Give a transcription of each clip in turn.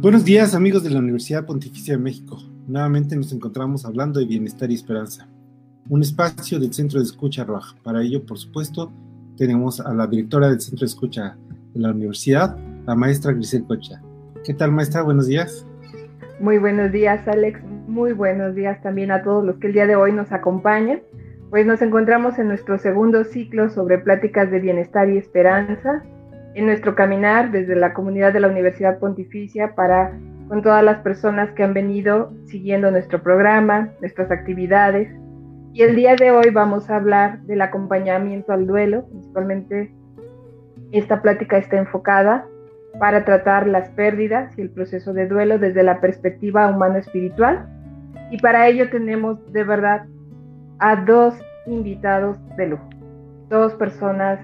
Buenos días amigos de la Universidad Pontificia de México. Nuevamente nos encontramos hablando de bienestar y esperanza, un espacio del Centro de Escucha Roja. Para ello, por supuesto, tenemos a la directora del Centro de Escucha de la Universidad, la maestra Grisel Cocha. ¿Qué tal maestra? Buenos días. Muy buenos días Alex, muy buenos días también a todos los que el día de hoy nos acompañan. Pues nos encontramos en nuestro segundo ciclo sobre pláticas de bienestar y esperanza en nuestro caminar desde la comunidad de la Universidad Pontificia para con todas las personas que han venido siguiendo nuestro programa, nuestras actividades. Y el día de hoy vamos a hablar del acompañamiento al duelo, principalmente esta plática está enfocada para tratar las pérdidas y el proceso de duelo desde la perspectiva humano-espiritual. Y para ello tenemos de verdad a dos invitados de lujo, dos personas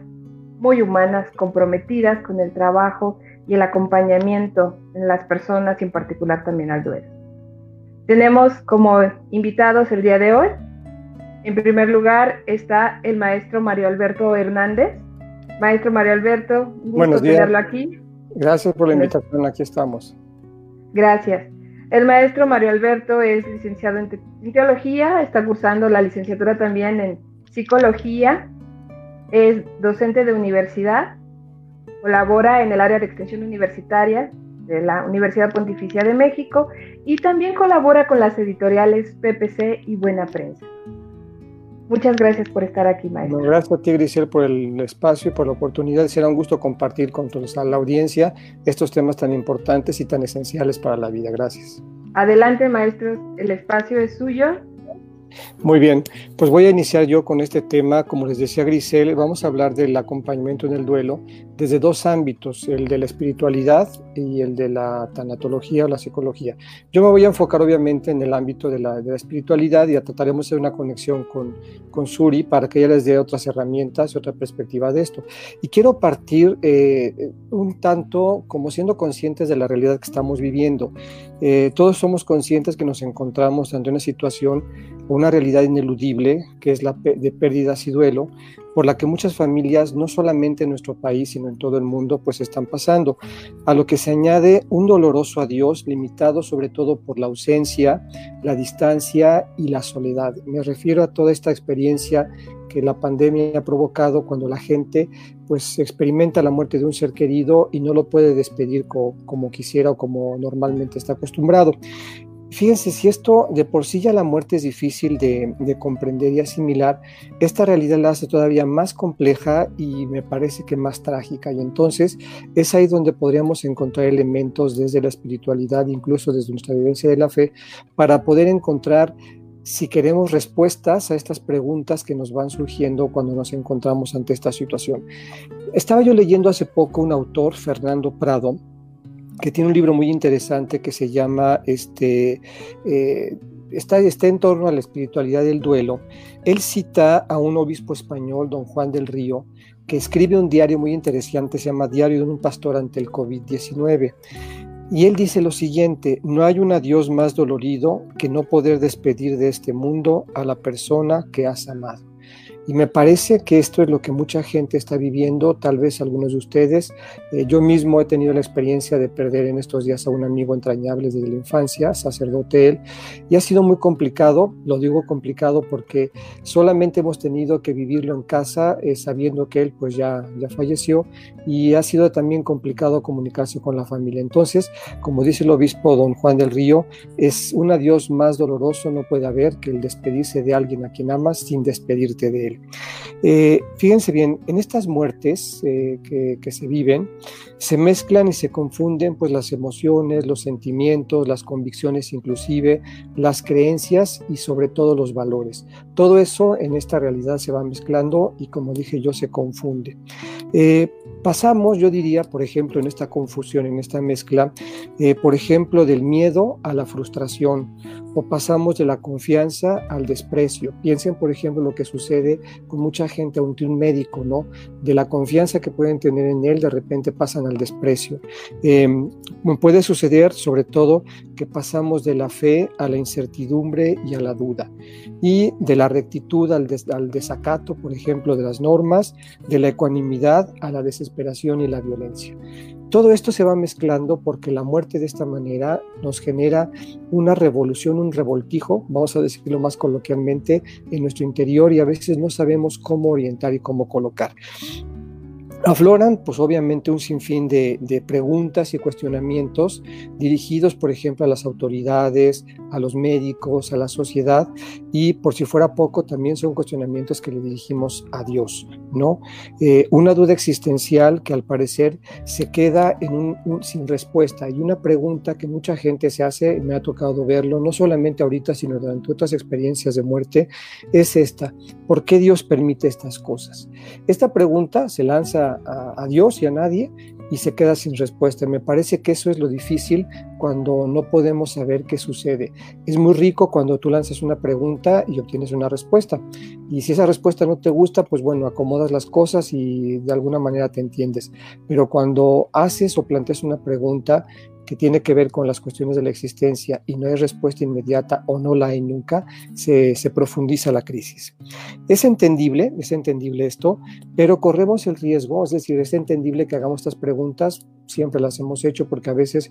muy humanas, comprometidas con el trabajo y el acompañamiento en las personas y en particular también al duelo. Tenemos como invitados el día de hoy, en primer lugar está el maestro Mario Alberto Hernández. Maestro Mario Alberto, un gusto Buenos días. tenerlo aquí. Gracias por la invitación, aquí estamos. Gracias. El maestro Mario Alberto es licenciado en, te en teología, está cursando la licenciatura también en psicología es docente de universidad, colabora en el área de extensión universitaria de la Universidad Pontificia de México y también colabora con las editoriales PPC y Buena Prensa. Muchas gracias por estar aquí, maestro. Bueno, gracias a ti, Grisel, por el espacio y por la oportunidad. Será un gusto compartir con toda la audiencia estos temas tan importantes y tan esenciales para la vida. Gracias. Adelante, maestros, el espacio es suyo. Muy bien, pues voy a iniciar yo con este tema. Como les decía Grisel, vamos a hablar del acompañamiento en el duelo desde dos ámbitos, el de la espiritualidad y el de la tanatología o la psicología. Yo me voy a enfocar obviamente en el ámbito de la, espiritualidad y trataremos de una conexión con, con, Suri para que ella les dé otras herramientas y otra perspectiva de esto. Y quiero partir eh, un tanto como siendo conscientes de la realidad que estamos viviendo. Eh, todos somos conscientes que nos encontramos ante una situación, una realidad ineludible, que es la de pérdidas y duelo, por la que muchas familias, no solamente en nuestro país, sino en todo el mundo, pues están pasando, a lo que se añade un doloroso adiós limitado sobre todo por la ausencia, la distancia y la soledad. Me refiero a toda esta experiencia que la pandemia ha provocado cuando la gente pues experimenta la muerte de un ser querido y no lo puede despedir como, como quisiera o como normalmente está acostumbrado. Fíjense, si esto de por sí ya la muerte es difícil de, de, comprender y asimilar, esta realidad la hace todavía más compleja y me parece que más trágica. Y entonces es ahí donde podríamos encontrar elementos desde la espiritualidad, incluso desde nuestra vivencia de la fe, para poder encontrar si queremos respuestas a estas preguntas que nos van surgiendo cuando nos encontramos ante esta situación. Estaba yo leyendo hace poco un autor, Fernando Prado, que tiene un libro muy interesante que se llama este, eh, está, está en torno a la espiritualidad del duelo. Él cita a un obispo español, don Juan del Río, que escribe un diario muy interesante, se llama Diario de un pastor ante el COVID-19. Y él dice lo siguiente, no hay un adiós más dolorido que no poder despedir de este mundo a la persona que has amado. Y me parece que esto es lo que mucha gente está viviendo, tal vez algunos de ustedes. Eh, yo mismo he tenido la experiencia de perder en estos días a un amigo entrañable desde la infancia, sacerdote él, y ha sido muy complicado, lo digo complicado porque solamente hemos tenido que vivirlo en casa eh, sabiendo que él pues ya, ya falleció y ha sido también complicado comunicarse con la familia. Entonces, como dice el obispo don Juan del Río, es un adiós más doloroso, no puede haber que el despedirse de alguien a quien amas sin despedirte de él. Eh, fíjense bien, en estas muertes eh, que, se viven, se mezclan y se confunden pues las emociones, los sentimientos, las convicciones inclusive, las creencias y sobre todo los valores. Todo eso en esta realidad se va mezclando y como dije yo se confunde. Eh, pasamos, yo diría, por ejemplo, en esta confusión, en esta mezcla, por ejemplo, del miedo a la frustración o pasamos de la confianza al desprecio. Piensen, por ejemplo, lo que sucede con mucha gente ante un médico, ¿no? De la confianza que pueden tener en él, de repente pasan al desprecio. Eh, puede suceder, sobre todo, que pasamos de la fe a la incertidumbre y a la duda, y de la rectitud al, al desacato, por ejemplo, de las normas, de la ecuanimidad a la desesperación y la violencia. Todo esto se va mezclando porque la muerte de esta manera nos genera una revolución, un revoltijo, vamos a decirlo más coloquialmente, en nuestro interior y a veces no sabemos cómo orientar y cómo colocar. Afloran pues obviamente un sinfín de, preguntas y cuestionamientos dirigidos por ejemplo a las autoridades, a los médicos, a la sociedad y por si fuera poco también son cuestionamientos que le dirigimos a Dios, ¿no? Eh, una duda existencial que al parecer se queda en sin respuesta y una pregunta que mucha gente se hace, me ha tocado verlo, no solamente ahorita sino durante otras experiencias de muerte, es esta, ¿por qué Dios permite estas cosas? Esta pregunta se lanza a, Dios y a nadie y se queda sin respuesta. Me parece que eso es lo difícil cuando no podemos saber qué sucede. Es muy rico cuando tú lanzas una pregunta y obtienes una respuesta. Y si esa respuesta no te gusta, pues bueno, acomodas las cosas y de alguna manera te entiendes. Pero cuando haces o planteas una pregunta que tiene que ver con las cuestiones de la existencia y no hay respuesta inmediata o no la hay nunca, se, profundiza la crisis. Es entendible, es entendible esto, pero corremos el riesgo, es decir, es entendible que hagamos estas preguntas, siempre las hemos hecho porque a veces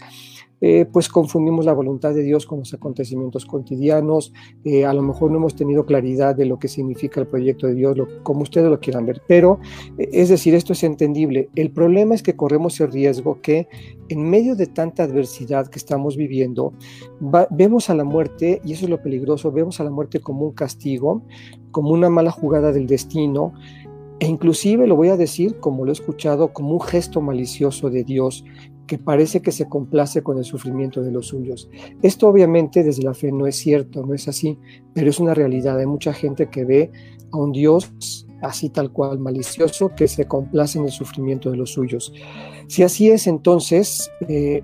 eh, pues confundimos la voluntad de Dios con los acontecimientos cotidianos, eh, a lo mejor no hemos tenido claridad de lo que significa el proyecto de Dios, como ustedes lo quieran ver, pero eh, es decir, esto es entendible. El problema es que corremos el riesgo que en medio de tanta adversidad que estamos viviendo, vemos a la muerte, y eso es lo peligroso, vemos a la muerte como un castigo, como una mala jugada del destino, e inclusive lo voy a decir, como lo he escuchado, como un gesto malicioso de Dios que parece que se complace con el sufrimiento de los suyos. Esto obviamente desde la fe no es cierto, no es así, pero es una realidad. Hay mucha gente que ve a un Dios así tal cual malicioso que se complace en el sufrimiento de los suyos. Si así es, entonces eh,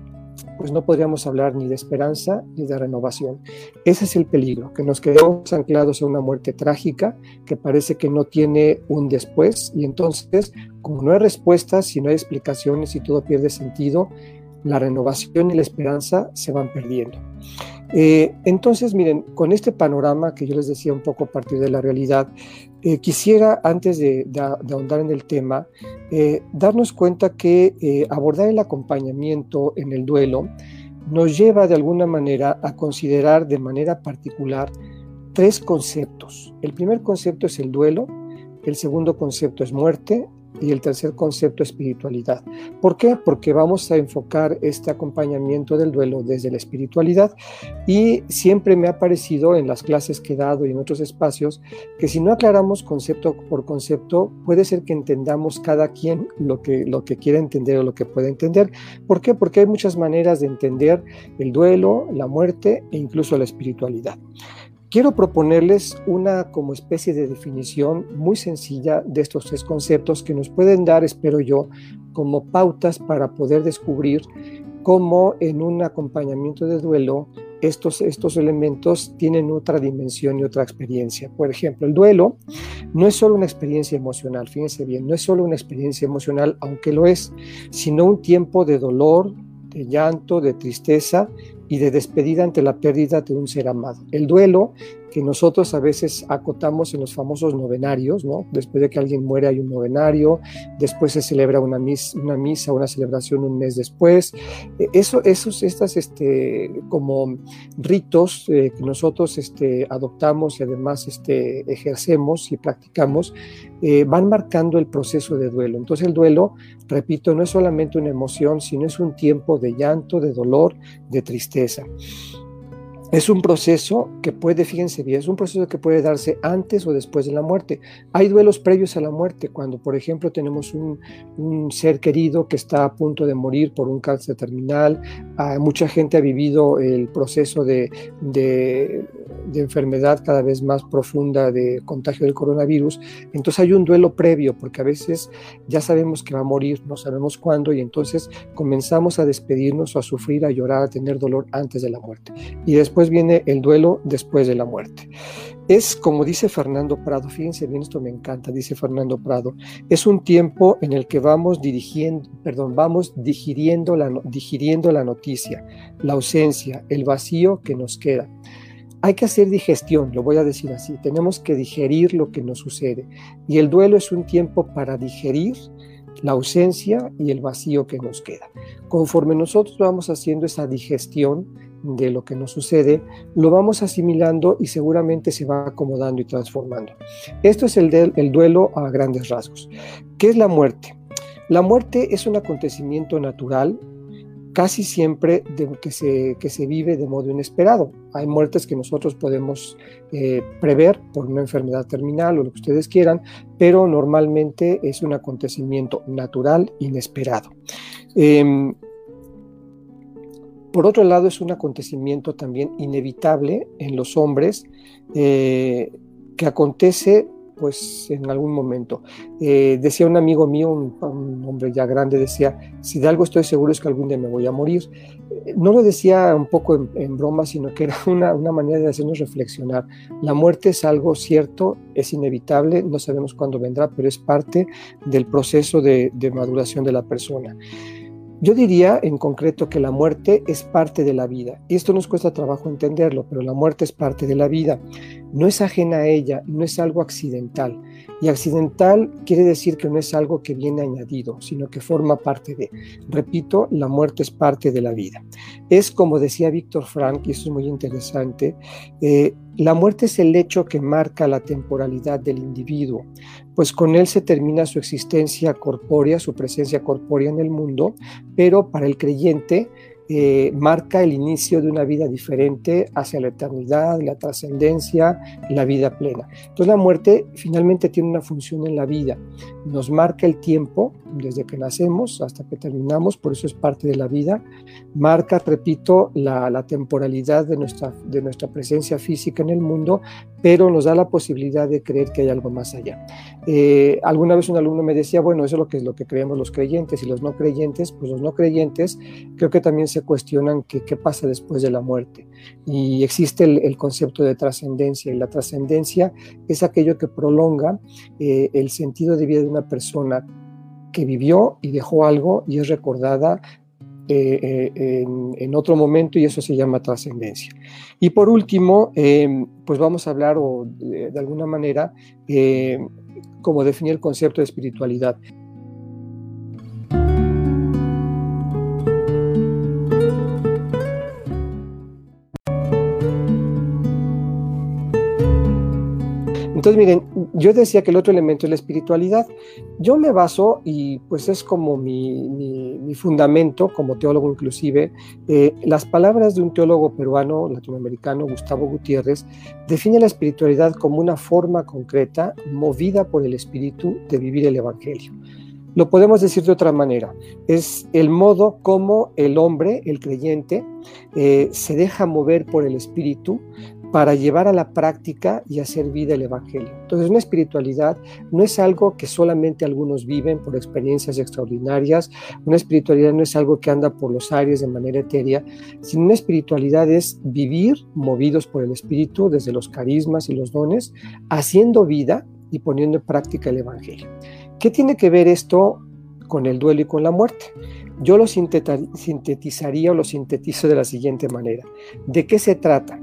pues no podríamos hablar ni de esperanza ni de renovación. Ese es el peligro, que nos quedemos anclados a una muerte trágica que parece que no tiene un después y entonces, como no hay respuestas, si no hay explicaciones y todo pierde sentido, la renovación y la esperanza se van perdiendo. Eh, entonces, miren, con este panorama que yo les decía un poco a partir de la realidad, eh, quisiera, antes de, ahondar en el tema, eh, darnos cuenta que abordar el acompañamiento en el duelo nos lleva de alguna manera a considerar de manera particular tres conceptos. El primer concepto es el duelo, el segundo concepto es muerte y el tercer concepto, espiritualidad. ¿Por qué? Porque vamos a enfocar este acompañamiento del duelo desde la espiritualidad y siempre me ha parecido en las clases que he dado y en otros espacios que si no aclaramos concepto por concepto, puede ser que entendamos cada quien lo que, lo que quiere entender o lo que puede entender. ¿Por qué? Porque hay muchas maneras de entender el duelo, la muerte e incluso la espiritualidad. Quiero proponerles una como especie de definición muy sencilla de estos tres conceptos que nos pueden dar, espero yo, como pautas para poder descubrir cómo en un acompañamiento de duelo estos, estos elementos tienen otra dimensión y otra experiencia. Por ejemplo, el duelo no es solo una experiencia emocional, fíjense bien, no es solo una experiencia emocional, aunque lo es, sino un tiempo de dolor, de llanto, de tristeza y de despedida ante la pérdida de un ser amado. El duelo que nosotros a veces acotamos en los famosos novenarios, ¿no? Después de que alguien muere hay un novenario, después se celebra una misa, una, celebración un mes después. E, eso, esos, estas, este, como ritos eh, que nosotros este, adoptamos y además este, ejercemos y practicamos, eh, van marcando el proceso de duelo. Entonces el duelo, repito, no es solamente una emoción, sino es un tiempo de llanto, de dolor, de tristeza. Es un proceso que puede, fíjense bien, es un proceso que puede darse antes o después de la muerte. Hay duelos previos a la muerte, cuando por ejemplo tenemos un, ser querido que está a punto de morir por un cáncer terminal. Ah, mucha gente ha vivido el proceso de, de, enfermedad cada vez más profunda de contagio del coronavirus. Entonces hay un duelo previo, porque a veces ya sabemos que va a morir, no sabemos cuándo, y entonces comenzamos a despedirnos a sufrir, a llorar, a tener dolor antes de la muerte. Y después viene el duelo después de la muerte. Es como dice Fernando Prado, fíjense bien, esto me encanta, dice Fernando Prado, es un tiempo en el que vamos dirigiendo, perdón, vamos digiriendo la, digiriendo la noticia, la ausencia, el vacío que nos queda. Hay que hacer digestión, lo voy a decir así, tenemos que digerir lo que nos sucede. Y el duelo es un tiempo para digerir la ausencia y el vacío que nos queda. Conforme nosotros vamos haciendo esa digestión de lo que nos sucede, lo vamos asimilando y seguramente se va acomodando y transformando. Esto es el, el duelo a grandes rasgos. ¿Qué es la muerte? La muerte es un acontecimiento natural casi siempre que, se, que se vive de modo inesperado. Hay muertes que nosotros podemos eh, prever por una enfermedad terminal o lo que ustedes quieran, pero normalmente es un acontecimiento natural, inesperado. Em, por otro lado, es un acontecimiento también inevitable en los hombres eh, que acontece pues en algún momento. Eh, decía un amigo mío, un, hombre ya grande, decía, si de algo estoy seguro es que algún día me voy a morir. Eh, no lo decía un poco en, broma, sino que era una, manera de hacernos reflexionar. La muerte es algo cierto, es inevitable, no sabemos cuándo vendrá, pero es parte del proceso de, de maduración de la persona. Yo diría en concreto que la muerte es parte de la vida. Y esto nos cuesta trabajo entenderlo, pero la muerte es parte de la vida. No es ajena a ella, no es algo accidental. Y accidental quiere decir que no es algo que viene añadido, sino que forma parte de. Repito, la muerte es parte de la vida. Es como decía Víctor Frank, y esto es muy interesante, eh, la muerte es el hecho que marca la temporalidad del individuo, pues con él se termina su existencia corpórea, su presencia corpórea en el mundo, pero para el creyente eh, marca el inicio de una vida diferente hacia la eternidad, la trascendencia, la vida plena. Entonces la muerte finalmente tiene una función en la vida, nos marca el tiempo desde que nacemos hasta que terminamos, por eso es parte de la vida, marca, repito, la, temporalidad de nuestra, de nuestra presencia física en el mundo, pero nos da la posibilidad de creer que hay algo más allá. Eh, alguna vez un alumno me decía, bueno, eso es lo que, es lo que creemos los creyentes y los no creyentes, pues los no creyentes creo que también se cuestionan qué pasa después de la muerte. Y existe el, concepto de trascendencia, y la trascendencia es aquello que prolonga eh, el sentido de vida de una persona que vivió y dejó algo y es recordada eh, eh, en, otro momento y eso se llama trascendencia. Y por último, pues vamos a hablar o, de, de alguna manera como definir el concepto de espiritualidad. Entonces, miren, yo decía que el otro elemento es la espiritualidad. Yo me baso, y pues es como mi, fundamento, como teólogo inclusive, eh, las palabras de un teólogo peruano, latinoamericano, Gustavo Gutiérrez, define la espiritualidad como una forma concreta, movida por el espíritu de vivir el Evangelio. Lo podemos decir de otra manera, es el modo como el hombre, el creyente, eh, se deja mover por el espíritu para llevar a la práctica y hacer vida el Evangelio. Entonces, una espiritualidad no es algo que solamente algunos viven por experiencias extraordinarias, una espiritualidad no es algo que anda por los aires de manera etérea, sino una espiritualidad es vivir movidos por el Espíritu desde los carismas y los dones, haciendo vida y poniendo en práctica el Evangelio. ¿Qué tiene que ver esto con el duelo y con la muerte? Yo lo sintetizaría o lo sintetizo de la siguiente manera. ¿De qué se trata?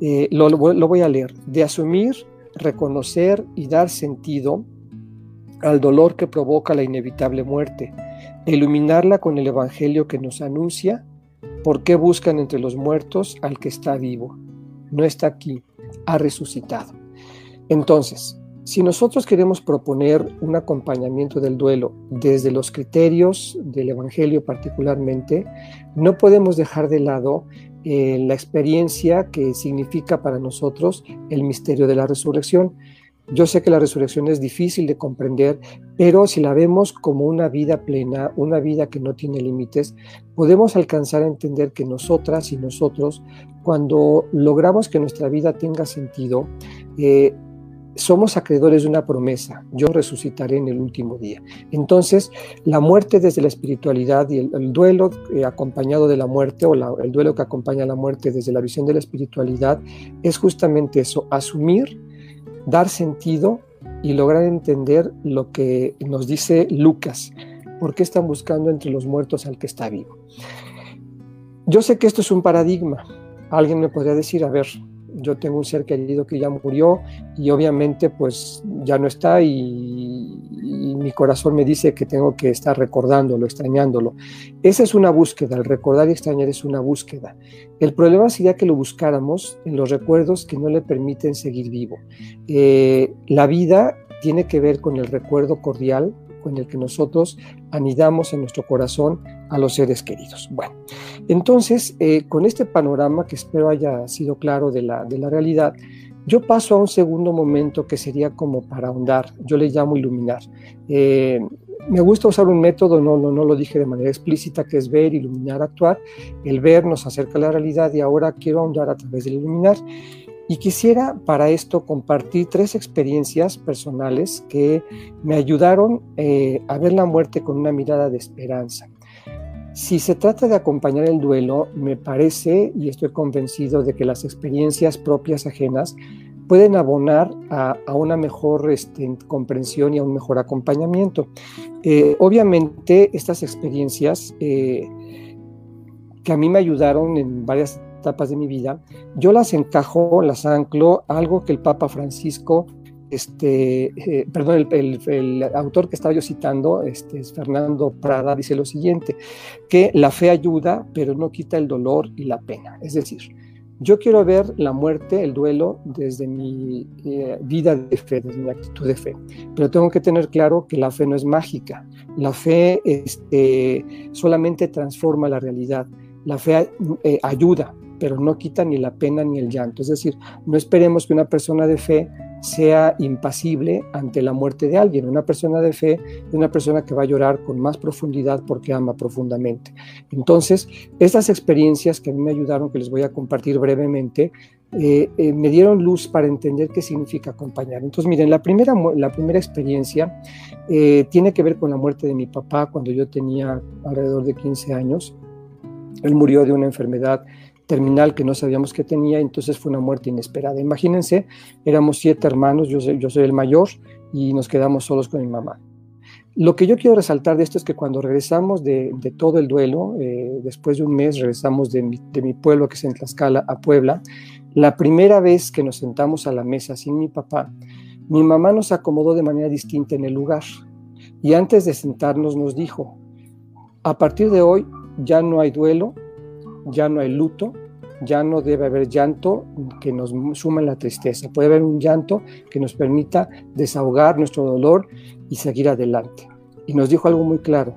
Eh, lo, voy a leer, de asumir, reconocer y dar sentido al dolor que provoca la inevitable muerte, iluminarla con el Evangelio que nos anuncia por qué buscan entre los muertos al que está vivo, no está aquí, ha resucitado. Entonces, si nosotros queremos proponer un acompañamiento del duelo desde los criterios del Evangelio particularmente, no podemos dejar de lado eh, la experiencia que significa para nosotros el misterio de la resurrección. Yo sé que la resurrección es difícil de comprender, pero si la vemos como una vida plena, una vida que no tiene límites, podemos alcanzar a entender que nosotras y nosotros, cuando logramos que nuestra vida tenga sentido, eh, somos acreedores de una promesa, yo resucitaré en el último día. Entonces, la muerte desde la espiritualidad y el, duelo eh, acompañado de la muerte o el duelo que acompaña a la muerte desde la visión de la espiritualidad es justamente eso, asumir, dar sentido y lograr entender lo que nos dice Lucas, por qué están buscando entre los muertos al que está vivo. Yo sé que esto es un paradigma. Alguien me podría decir, a ver, yo tengo un ser querido que ya murió y obviamente pues ya no está y, mi corazón me dice que tengo que estar recordándolo, extrañándolo. Esa es una búsqueda, el recordar y extrañar es una búsqueda. El problema sería que lo buscáramos en los recuerdos que no le permiten seguir vivo. Eh, la vida tiene que ver con el recuerdo cordial con el que nosotros anidamos en nuestro corazón a los seres queridos. Bueno, entonces, eh, con este panorama que espero haya sido claro de la, de la realidad, yo paso a un segundo momento que sería como para ahondar, yo le llamo iluminar. Eh, me gusta usar un método, no, no, no lo dije de manera explícita, que es ver, iluminar, actuar. El ver nos acerca a la realidad y ahora quiero ahondar a través del iluminar. Y quisiera para esto compartir tres experiencias personales que me ayudaron eh, a ver la muerte con una mirada de esperanza. Si se trata de acompañar el duelo, me parece y estoy convencido de que las experiencias propias ajenas pueden abonar a, una mejor este, comprensión y a un mejor acompañamiento. Eh, obviamente, estas experiencias eh, que a mí me ayudaron en varias etapas de mi vida, yo las encajo, las anclo algo que el Papa Francisco este, eh, perdón, el, autor que estaba yo citando, este, es Fernando Prada, dice lo siguiente, que la fe ayuda, pero no quita el dolor y la pena. Es decir, yo quiero ver la muerte, el duelo, desde mi eh, vida de fe, desde mi actitud de fe, pero tengo que tener claro que la fe no es mágica, la fe este, solamente transforma la realidad, la fe eh, ayuda, pero no quita ni la pena ni el llanto. Es decir, no esperemos que una persona de fe sea impasible ante la muerte de alguien. Una persona de fe es una persona que va a llorar con más profundidad porque ama profundamente. Entonces, estas experiencias que a mí me ayudaron, que les voy a compartir brevemente, eh, eh, me dieron luz para entender qué significa acompañar. Entonces, miren, la primera, la primera experiencia eh, tiene que ver con la muerte de mi papá cuando yo tenía alrededor de 15 años. Él murió de una enfermedad terminal que no sabíamos que tenía, entonces fue una muerte inesperada. Imagínense, éramos siete hermanos, yo soy, el mayor y nos quedamos solos con mi mamá. Lo que yo quiero resaltar de esto es que cuando regresamos de, todo el duelo, eh, después de un mes regresamos de mi, de mi, pueblo que es en Tlaxcala a Puebla, la primera vez que nos sentamos a la mesa sin mi papá, mi mamá nos acomodó de manera distinta en el lugar y antes de sentarnos nos dijo, a partir de hoy ya no hay duelo, ya no hay luto, ya no debe haber llanto que nos suma en la tristeza. Puede haber un llanto que nos permita desahogar nuestro dolor y seguir adelante. Y nos dijo algo muy claro.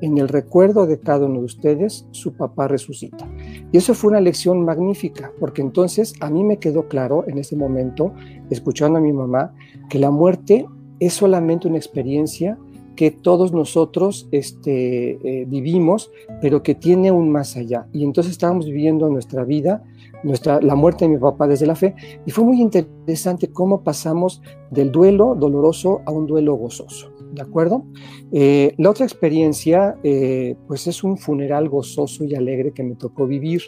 En el recuerdo de cada uno de ustedes, su papá resucita. Y eso fue una lección magnífica, porque entonces a mí me quedó claro en ese momento, escuchando a mi mamá, que la muerte es solamente una experiencia que todos nosotros este, eh, vivimos, pero que tiene un más allá. Y entonces estábamos viviendo nuestra vida, nuestra, la muerte de mi papá desde la fe, y fue muy interesante cómo pasamos del duelo doloroso a un duelo gozoso. ¿De acuerdo? Eh, la otra experiencia, eh, pues es un funeral gozoso y alegre que me tocó vivir.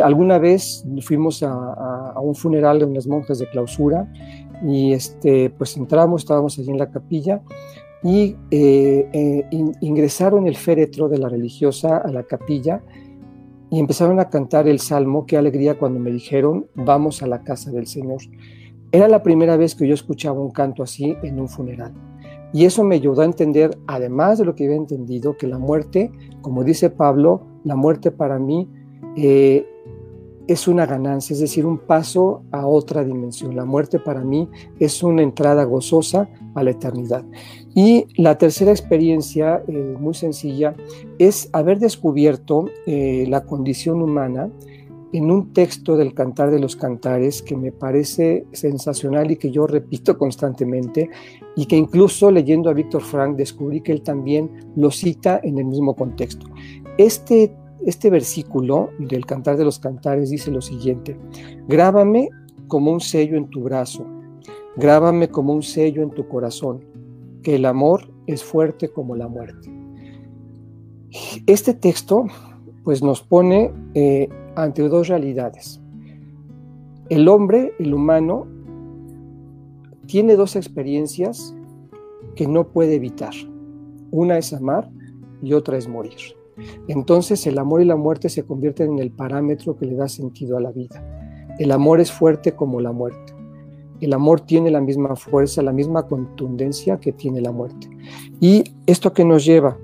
alguna vez fuimos a, a, un funeral de unas monjas de clausura y este, pues entramos, estábamos allí en la capilla y eh, eh, ingresaron el féretro de la religiosa a la capilla y empezaron a cantar el salmo, qué alegría cuando me dijeron, vamos a la casa del Señor. Era la primera vez que yo escuchaba un canto así en un funeral. Y eso me ayudó a entender, además de lo que había entendido, que la muerte, como dice Pablo, la muerte para mí eh, es una ganancia, es decir, un paso a otra dimensión. La muerte para mí es una entrada gozosa a la eternidad. Y la tercera experiencia, eh, muy sencilla, es haber descubierto eh, la condición humana en un texto del Cantar de los Cantares que me parece sensacional y que yo repito constantemente y que incluso leyendo a Víctor Frank descubrí que él también lo cita en el mismo contexto. Este, este versículo del Cantar de los Cantares dice lo siguiente, grábame como un sello en tu brazo, grábame como un sello en tu corazón que el amor es fuerte como la muerte. Este texto pues nos pone eh, ante dos realidades. El hombre, el humano, tiene dos experiencias que no puede evitar. Una es amar y otra es morir. Entonces el amor y la muerte se convierten en el parámetro que le da sentido a la vida. El amor es fuerte como la muerte. El amor tiene la misma fuerza, la misma contundencia que tiene la muerte. Y esto que nos lleva,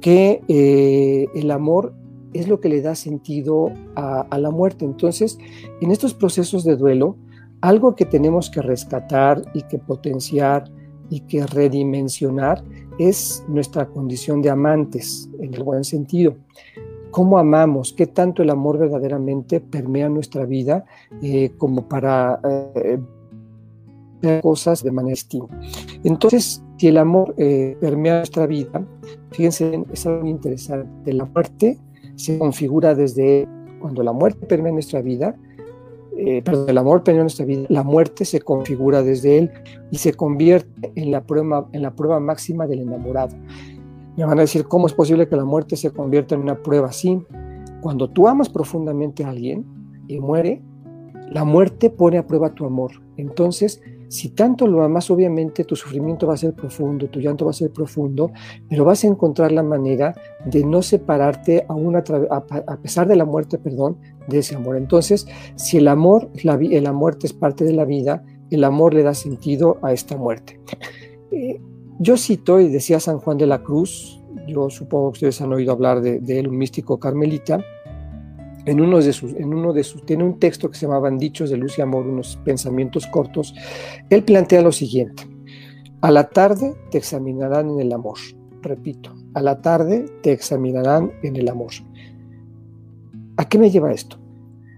que eh, el amor es lo que le da sentido a, la muerte. Entonces, en estos procesos de duelo, algo que tenemos que rescatar y que potenciar y que redimensionar es nuestra condición de amantes, en el buen sentido. ¿Cómo amamos? ¿Qué tanto el amor verdaderamente permea nuestra vida eh, como para eh, cosas de manera distinta? Entonces, si el amor eh, permea nuestra vida, fíjense, es algo muy interesante. La muerte se configura desde cuando la muerte permea nuestra vida, eh, perdón, el amor permea nuestra vida, la muerte se configura desde él y se convierte en la prueba, en la prueba máxima del enamorado. Me van a decir, ¿cómo es posible que la muerte se convierta en una prueba así? Cuando tú amas profundamente a alguien y muere, la muerte pone a prueba tu amor. Entonces, si tanto lo amas, obviamente tu sufrimiento va a ser profundo, tu llanto va a ser profundo, pero vas a encontrar la manera de no separarte aún a, a, pesar de la muerte, perdón, de ese amor. Entonces, si el amor, la, muerte es parte de la vida, el amor le da sentido a esta muerte. Eh, yo cito, y decía San Juan de la Cruz, yo supongo que ustedes han oído hablar de, él, un místico carmelita, en uno, de sus, tiene un texto que se llamaban Dichos de Luz y Amor, unos pensamientos cortos, él plantea lo siguiente, a la tarde te examinarán en el amor, repito, a la tarde te examinarán en el amor. ¿A qué me lleva esto?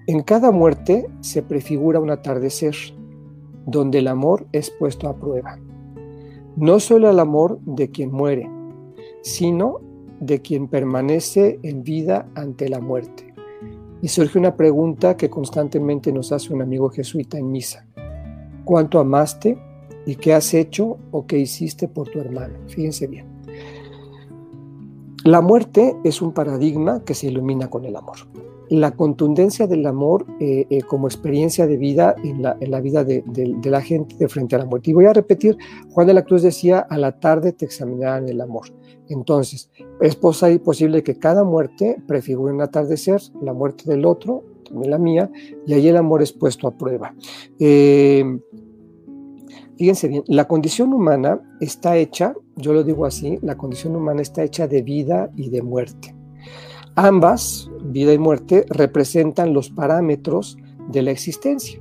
En cada muerte se prefigura un atardecer, donde el amor es puesto a prueba no solo el amor de quien muere, sino de quien permanece en vida ante la muerte. Y surge una pregunta que constantemente nos hace un amigo jesuita en misa. ¿Cuánto amaste y qué has hecho o qué hiciste por tu hermano? Fíjense bien. La muerte es un paradigma que se ilumina con el amor la contundencia del amor eh, eh, como experiencia de vida en la, vida de, la gente de frente a la muerte. Y voy a repetir, Juan de la Cruz decía, a la tarde te examinarán el amor. Entonces, es posible que cada muerte prefigure un atardecer, la muerte del otro, también la mía, y ahí el amor es puesto a prueba. Eh, fíjense bien, la condición humana está hecha, yo lo digo así, la condición humana está hecha de vida y de muerte. Ambas, vida y muerte, representan los parámetros de la existencia.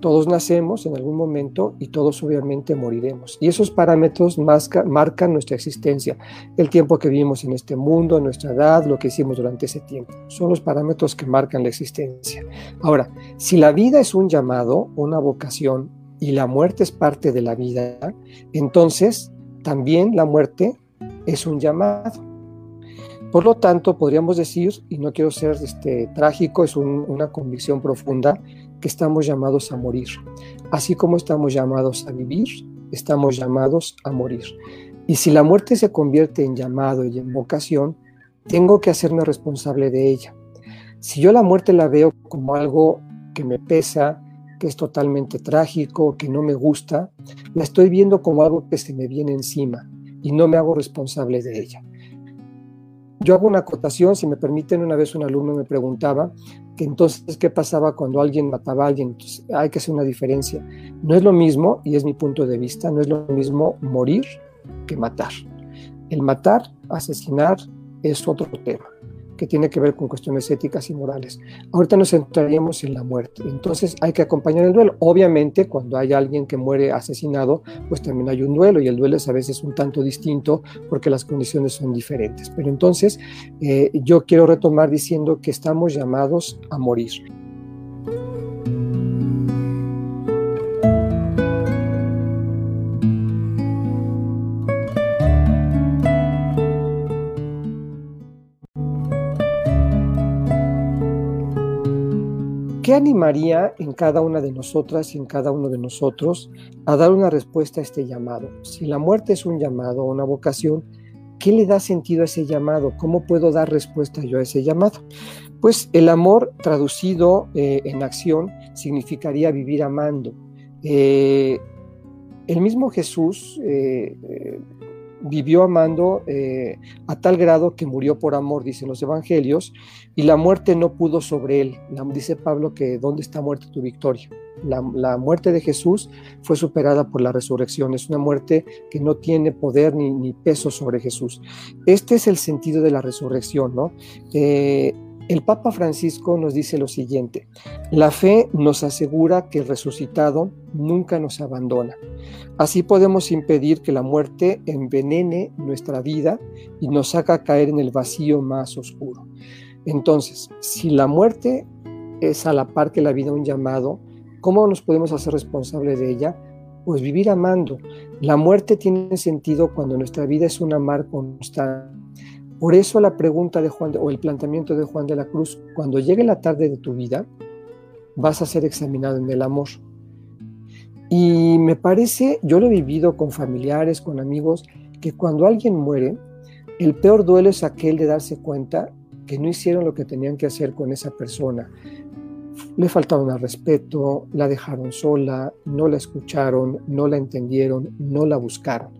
Todos nacemos en algún momento y todos obviamente moriremos. Y esos parámetros marcan nuestra existencia, el tiempo que vivimos en este mundo, nuestra edad, lo que hicimos durante ese tiempo. Son los parámetros que marcan la existencia. Ahora, si la vida es un llamado, una vocación, y la muerte es parte de la vida, entonces también la muerte es un llamado. Por lo tanto, podríamos decir, y no quiero ser este, trágico, es una convicción profunda, que estamos llamados a morir. Así como estamos llamados a vivir, estamos llamados a morir. Y si la muerte se convierte en llamado y en vocación, tengo que hacerme responsable de ella. Si yo la muerte la veo como algo que me pesa, que es totalmente trágico, que no me gusta, la estoy viendo como algo que se me viene encima y no me hago responsable de ella. Yo hago una acotación, si me permiten, una vez un alumno me preguntaba que entonces qué pasaba cuando alguien mataba a alguien. Entonces, hay que hacer una diferencia. No es lo mismo, y es mi punto de vista, no es lo mismo morir que matar. El matar, asesinar, es otro tema que tiene que ver con cuestiones éticas y morales. Ahorita nos centraríamos en la muerte. Entonces hay que acompañar el duelo. Obviamente, cuando hay alguien que muere asesinado, pues también hay un duelo y el duelo es a veces un tanto distinto porque las condiciones son diferentes. Pero entonces eh, yo quiero retomar diciendo que estamos llamados a morir. ¿Qué animaría en cada una de nosotras y en cada uno de nosotros a dar una respuesta a este llamado? Si la muerte es un llamado o una vocación, ¿qué le da sentido a ese llamado? ¿Cómo puedo dar respuesta yo a ese llamado? Pues el amor traducido eh, en acción significaría vivir amando. Eh, el mismo Jesús, eh, vivió amando eh, a tal grado que murió por amor, dicen los evangelios, y la muerte no pudo sobre él. dice Pablo que ¿dónde está muerta tu victoria? La, muerte de Jesús fue superada por la resurrección, es una muerte que no tiene poder ni, peso sobre Jesús. Este es el sentido de la resurrección, ¿no? Eh, el Papa Francisco nos dice lo siguiente, la fe nos asegura que el resucitado nunca nos abandona. Así podemos impedir que la muerte envenene nuestra vida y nos haga caer en el vacío más oscuro. Entonces, si la muerte es a la par que la vida un llamado, ¿cómo nos podemos hacer responsables de ella? Pues vivir amando. La muerte tiene sentido cuando nuestra vida es un amar constante por eso la pregunta de Juan o el planteamiento de Juan de la Cruz, cuando llegue la tarde de tu vida, vas a ser examinado en el amor. Y me parece, yo lo he vivido con familiares, con amigos, que cuando alguien muere, el peor duelo es aquel de darse cuenta que no hicieron lo que tenían que hacer con esa persona. Le faltaron al respeto, la dejaron sola, no la escucharon, no la entendieron, no la buscaron.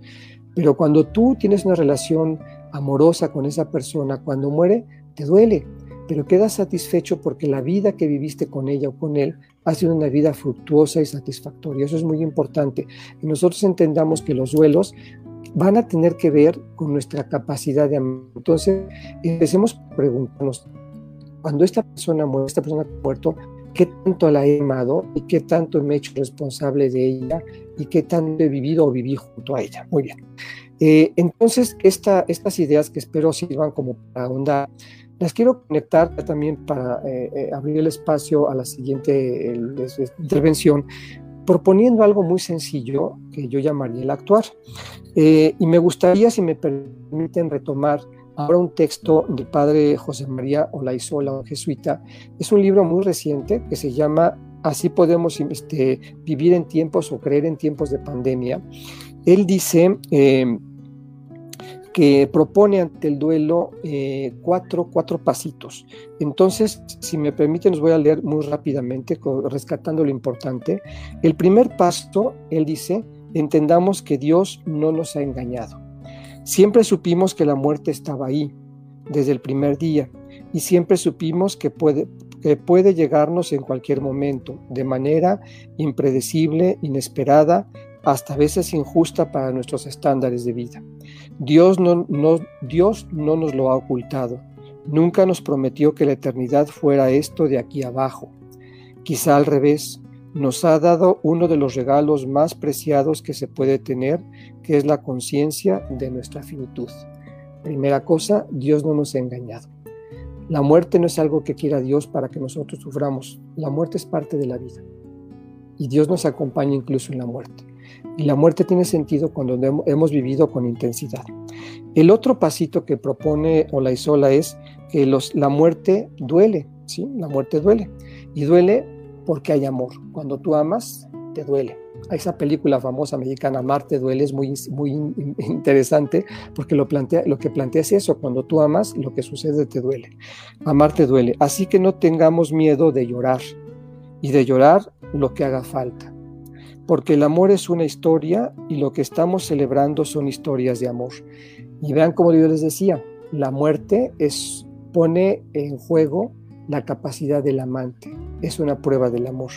Pero cuando tú tienes una relación amorosa con esa persona, cuando muere, te duele, pero quedas satisfecho porque la vida que viviste con ella o con él ha sido una vida fructuosa y satisfactoria. Eso es muy importante. Y nosotros entendamos que los duelos van a tener que ver con nuestra capacidad de amar. Entonces, empecemos a preguntarnos, cuando esta persona muere, esta persona ha muerto, ¿qué tanto la he amado y qué tanto me he hecho responsable de ella y qué tanto he vivido o viví junto a ella? Muy bien. Eh, entonces, estas ideas que espero sirvan como para ahondar, las quiero conectar también para eh, eh, abrir el espacio a la siguiente intervención, proponiendo algo muy sencillo que yo llamaría el actuar. y me gustaría, si me permiten, retomar ahora un texto del padre José María Olaizola, un jesuita. Es un libro muy reciente que se llama Así podemos este, vivir en tiempos o creer en tiempos de pandemia. Él dice que propone ante el duelo eh, cuatro, cuatro pasitos. Entonces, si me permiten, os voy a leer muy rápidamente, rescatando lo importante. El primer paso, él dice, entendamos que Dios no nos ha engañado. Siempre supimos que la muerte estaba ahí, desde el primer día, y siempre supimos que puede, que puede llegarnos en cualquier momento, de manera impredecible, inesperada hasta veces injusta para nuestros estándares de vida. Dios no, Dios no nos lo ha ocultado. Nunca nos prometió que la eternidad fuera esto de aquí abajo. Quizá al revés, nos ha dado uno de los regalos más preciados que se puede tener, que es la conciencia de nuestra finitud. Primera cosa, Dios no nos ha engañado. La muerte no es algo que quiera Dios para que nosotros suframos. La muerte es parte de la vida. Y Dios nos acompaña incluso en la muerte. Y la muerte tiene sentido cuando hemos vivido con intensidad. El otro pasito que propone Olaizola es que la muerte duele, ¿sí? La muerte duele. Y duele porque hay amor. Cuando tú amas, te duele. Esa película famosa mexicana, Marte duele, es muy, muy interesante porque lo, plantea, lo que plantea es eso, cuando tú amas, lo que sucede te duele. Amarte duele. Así que no tengamos miedo de llorar y de llorar lo que haga falta porque el amor es una historia y lo que estamos celebrando son historias de amor. Y vean como yo les decía, la muerte es, pone en juego la capacidad del amante, es una prueba del amor.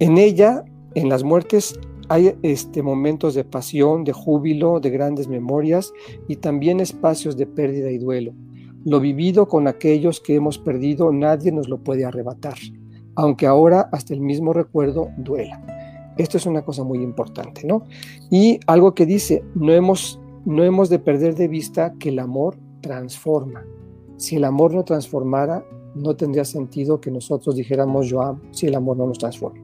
En ella, en las muertes, hay este, momentos de pasión, de júbilo, de grandes memorias y también espacios de pérdida y duelo. Lo vivido con aquellos que hemos perdido nadie nos lo puede arrebatar, aunque ahora hasta el mismo recuerdo duela. Esto es una cosa muy importante, ¿no? Y algo que dice, no hemos, no hemos de perder de vista que el amor transforma. Si el amor no transformara, no tendría sentido que nosotros dijéramos yo amo, si el amor no nos transforma.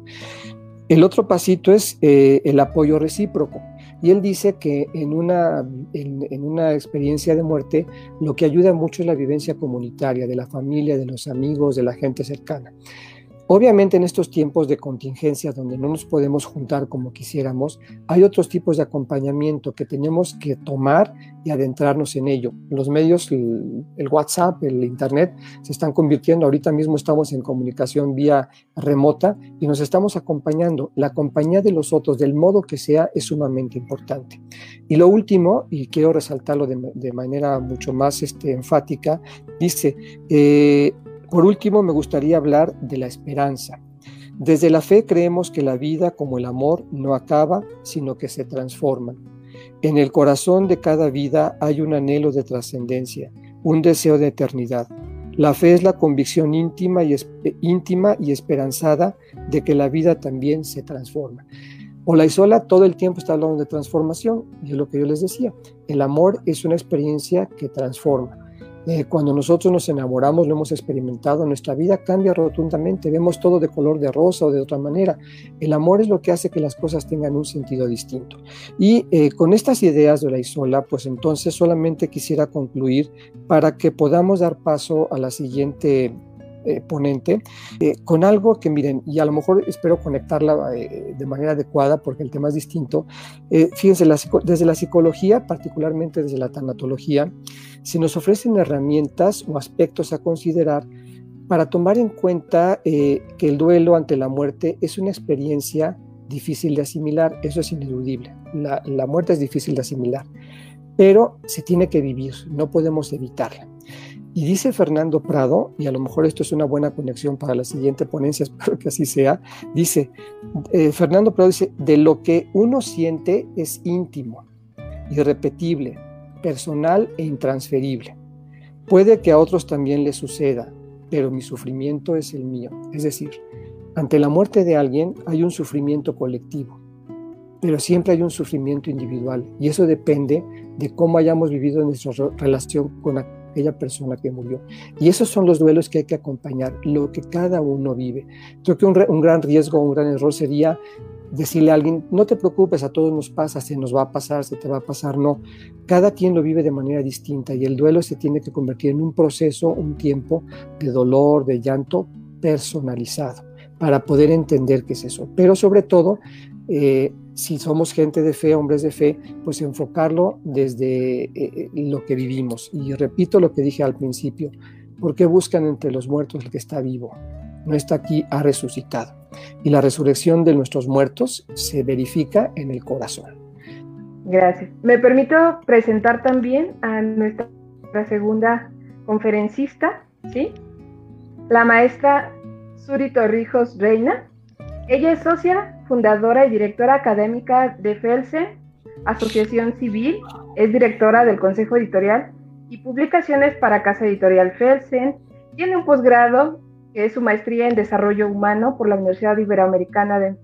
El otro pasito es eh, el apoyo recíproco. Y él dice que en una, en, en, una experiencia de muerte lo que ayuda mucho es la vivencia comunitaria, de la familia, de los amigos, de la gente cercana. Obviamente en estos tiempos de contingencia donde no nos podemos juntar como quisiéramos, hay otros tipos de acompañamiento que tenemos que tomar y adentrarnos en ello. Los medios, el, WhatsApp, el Internet, se están convirtiendo, ahorita mismo estamos en comunicación vía remota y nos estamos acompañando. La compañía de los otros, del modo que sea, es sumamente importante. Y lo último, y quiero resaltarlo de, manera mucho más este, enfática, dice, eh, por último, me gustaría hablar de la esperanza. Desde la fe creemos que la vida, como el amor, no acaba, sino que se transforma. En el corazón de cada vida hay un anhelo de trascendencia, un deseo de eternidad. La fe es la convicción íntima y, íntima y esperanzada de que la vida también se transforma. Olaizola todo el tiempo está hablando de transformación, y es lo que yo les decía. El amor es una experiencia que transforma. Eh, cuando nosotros nos enamoramos, lo hemos experimentado, nuestra vida cambia rotundamente, vemos todo de color de rosa o de otra manera. El amor es lo que hace que las cosas tengan un sentido distinto. Y eh, con estas ideas de la Isola, pues entonces solamente quisiera concluir para que podamos dar paso a la siguiente eh, ponente, eh, con algo que miren, y a lo mejor espero conectarla eh, de manera adecuada porque el tema es distinto. fíjense, desde la psicología, particularmente desde la tanatología, se nos ofrecen herramientas o aspectos a considerar para tomar en cuenta que el duelo ante la muerte es una experiencia difícil de asimilar, eso es ineludible. La, la muerte es difícil de asimilar, pero se tiene que vivir, no podemos evitarla. Y dice Fernando Prado, y a lo mejor esto es una buena conexión para la siguiente ponencia, espero que así sea, dice, eh, Fernando Prado dice, de lo que uno siente es íntimo, irrepetible, personal e intransferible. Puede que a otros también les suceda, pero mi sufrimiento es el mío. Es decir, ante la muerte de alguien hay un sufrimiento colectivo, pero siempre hay un sufrimiento individual, y eso depende de cómo hayamos vivido nuestra relación con aquella persona que murió. Y esos son los duelos que hay que acompañar, lo que cada uno vive. Creo que un, gran riesgo, un gran error sería decirle a alguien, no te preocupes, a todos nos pasa, se nos va a pasar, se te va a pasar, no. Cada quien lo vive de manera distinta y el duelo se tiene que convertir en un proceso, un tiempo de dolor, de llanto personalizado para poder entender qué es eso. Pero sobre todo, eh, si somos gente de fe, hombres de fe, pues enfocarlo desde eh, eh, lo que vivimos. Y repito lo que dije al principio, ¿por qué buscan entre los muertos el que está vivo? No está aquí, ha resucitado. Y la resurrección de nuestros muertos se verifica en el corazón. Gracias. Me permito presentar también a nuestra segunda conferencista, ¿sí? La maestra Suri Torrijos Reina. Ella es socia fundadora y directora académica de FELSE, Asociación Civil, es directora del Consejo Editorial y Publicaciones para Casa Editorial Felsen. Tiene un posgrado que es su maestría en Desarrollo Humano por la Universidad Iberoamericana de,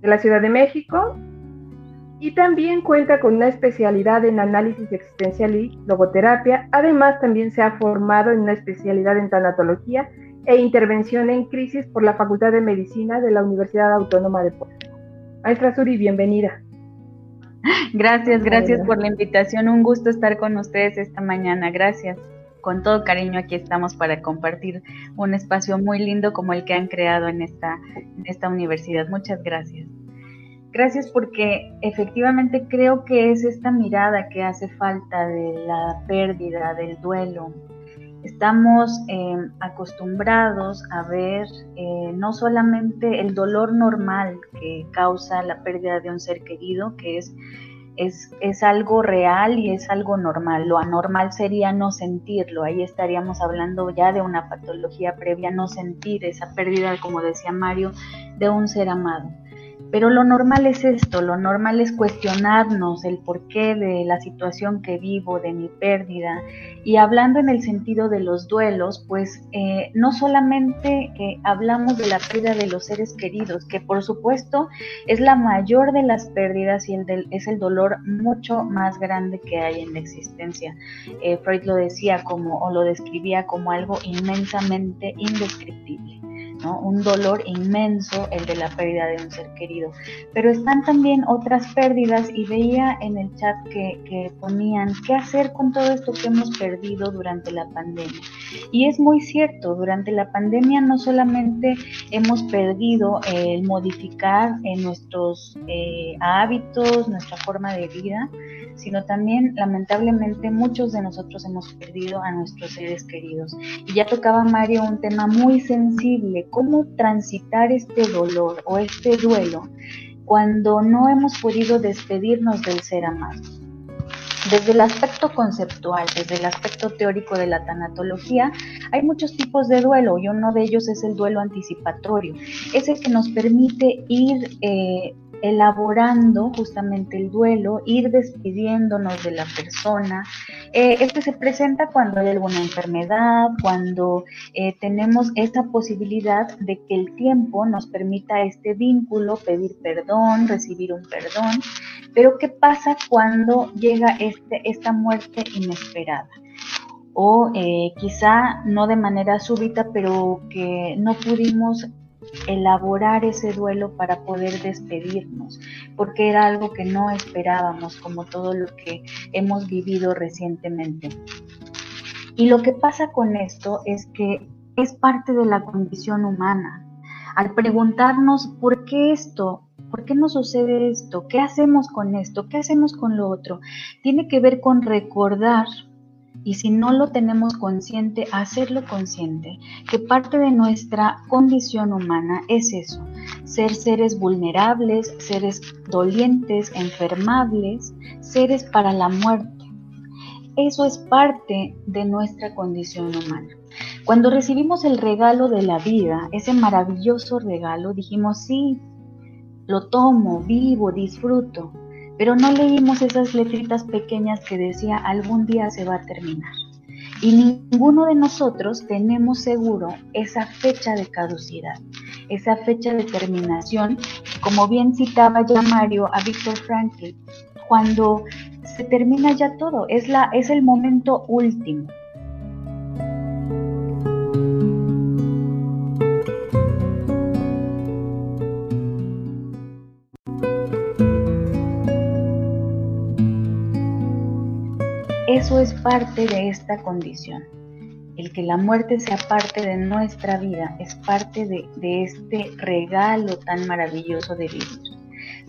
de la Ciudad de México y también cuenta con una especialidad en análisis existencial y logoterapia. Además, también se ha formado en una especialidad en tanatología e intervención en crisis por la Facultad de Medicina de la Universidad Autónoma de Puebla. Maestra Suri, bienvenida. Gracias, gracias por la invitación. Un gusto estar con ustedes esta mañana. Gracias. Con todo cariño aquí estamos para compartir un espacio muy lindo como el que han creado en esta, universidad. Muchas gracias. Gracias porque efectivamente creo que es esta mirada que hace falta de la pérdida, del duelo, Estamos em, acostumbrados a ver eh, no solamente el dolor normal que causa la pérdida de un ser querido, que es, es, es, algo real y es algo normal. Lo anormal sería no sentirlo. Ahí estaríamos hablando ya de una patología previa, no sentir esa pérdida, como decía Mario, de un ser amado. Pero lo normal es esto, lo normal es cuestionarnos el porqué de la situación que vivo, de mi pérdida. Y hablando en el sentido de los duelos, pues eh, no solamente hablamos de la pérdida de los seres queridos, que por supuesto es la mayor de las pérdidas y el es el dolor mucho más grande que hay en la existencia. Eh, Freud lo decía como, o lo describía como algo inmensamente indescriptible. Un dolor inmenso el de la pérdida de un ser querido. Pero están también otras pérdidas y veía en el chat que, que ponían qué hacer con todo esto que hemos perdido durante la pandemia. Y es muy cierto, durante la pandemia no solamente hemos perdido el modificar en nuestros eh, hábitos, nuestra forma de vida, sino también lamentablemente muchos de nosotros hemos perdido a nuestros seres queridos. Y ya tocaba Mario un tema muy sensible, cómo transitar este dolor o este duelo cuando no hemos podido despedirnos del ser amado. Desde el aspecto conceptual, desde el aspecto teórico de la tanatología, hay muchos tipos de duelo y uno de ellos es el duelo anticipatorio. Es el que nos permite ir eh, elaborando justamente el duelo, ir despidiéndonos de la persona. Eh, este se presenta cuando hay alguna enfermedad, cuando eh, tenemos esa posibilidad de que el tiempo nos permita este vínculo, pedir perdón, recibir un perdón. Pero ¿qué pasa cuando llega este, esta muerte inesperada? o eh, quizá no de manera súbita, pero que no pudimos elaborar ese duelo para poder despedirnos, porque era algo que no esperábamos, como todo lo que hemos vivido recientemente. Y lo que pasa con esto es que es parte de la condición humana. Al preguntarnos por qué esto, por qué nos sucede esto, qué hacemos con esto, qué hacemos con lo otro, tiene que ver con recordar y si no lo tenemos consciente, hacerlo consciente, que parte de nuestra condición humana es eso, ser seres vulnerables, seres dolientes, enfermables, seres para la muerte. Eso es parte de nuestra condición humana. Cuando recibimos el regalo de la vida, ese maravilloso regalo, dijimos, sí, lo tomo, vivo, disfruto, pero no leímos esas letritas pequeñas que decía algún día se va a terminar. Y ninguno de nosotros tenemos seguro esa fecha de caducidad, esa fecha de terminación, como bien citaba ya Mario a Víctor Franklin, cuando se termina ya todo, es, la, es el momento último. Eso es parte de esta condición. El que la muerte sea parte de nuestra vida es parte de, de este regalo tan maravilloso de vivir.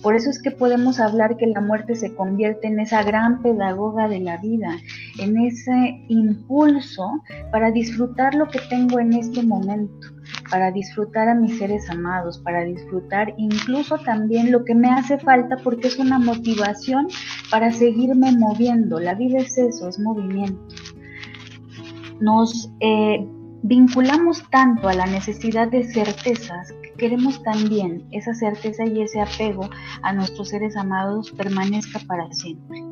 Por eso es que podemos hablar que la muerte se convierte en esa gran pedagoga de la vida, en ese impulso para disfrutar lo que tengo en este momento, para disfrutar a mis seres amados, para disfrutar incluso también lo que me hace falta porque es una motivación para seguirme moviendo. La vida es eso, es movimiento. Nos eh, vinculamos tanto a la necesidad de certezas que queremos también esa certeza y ese apego a nuestros seres amados permanezca para siempre.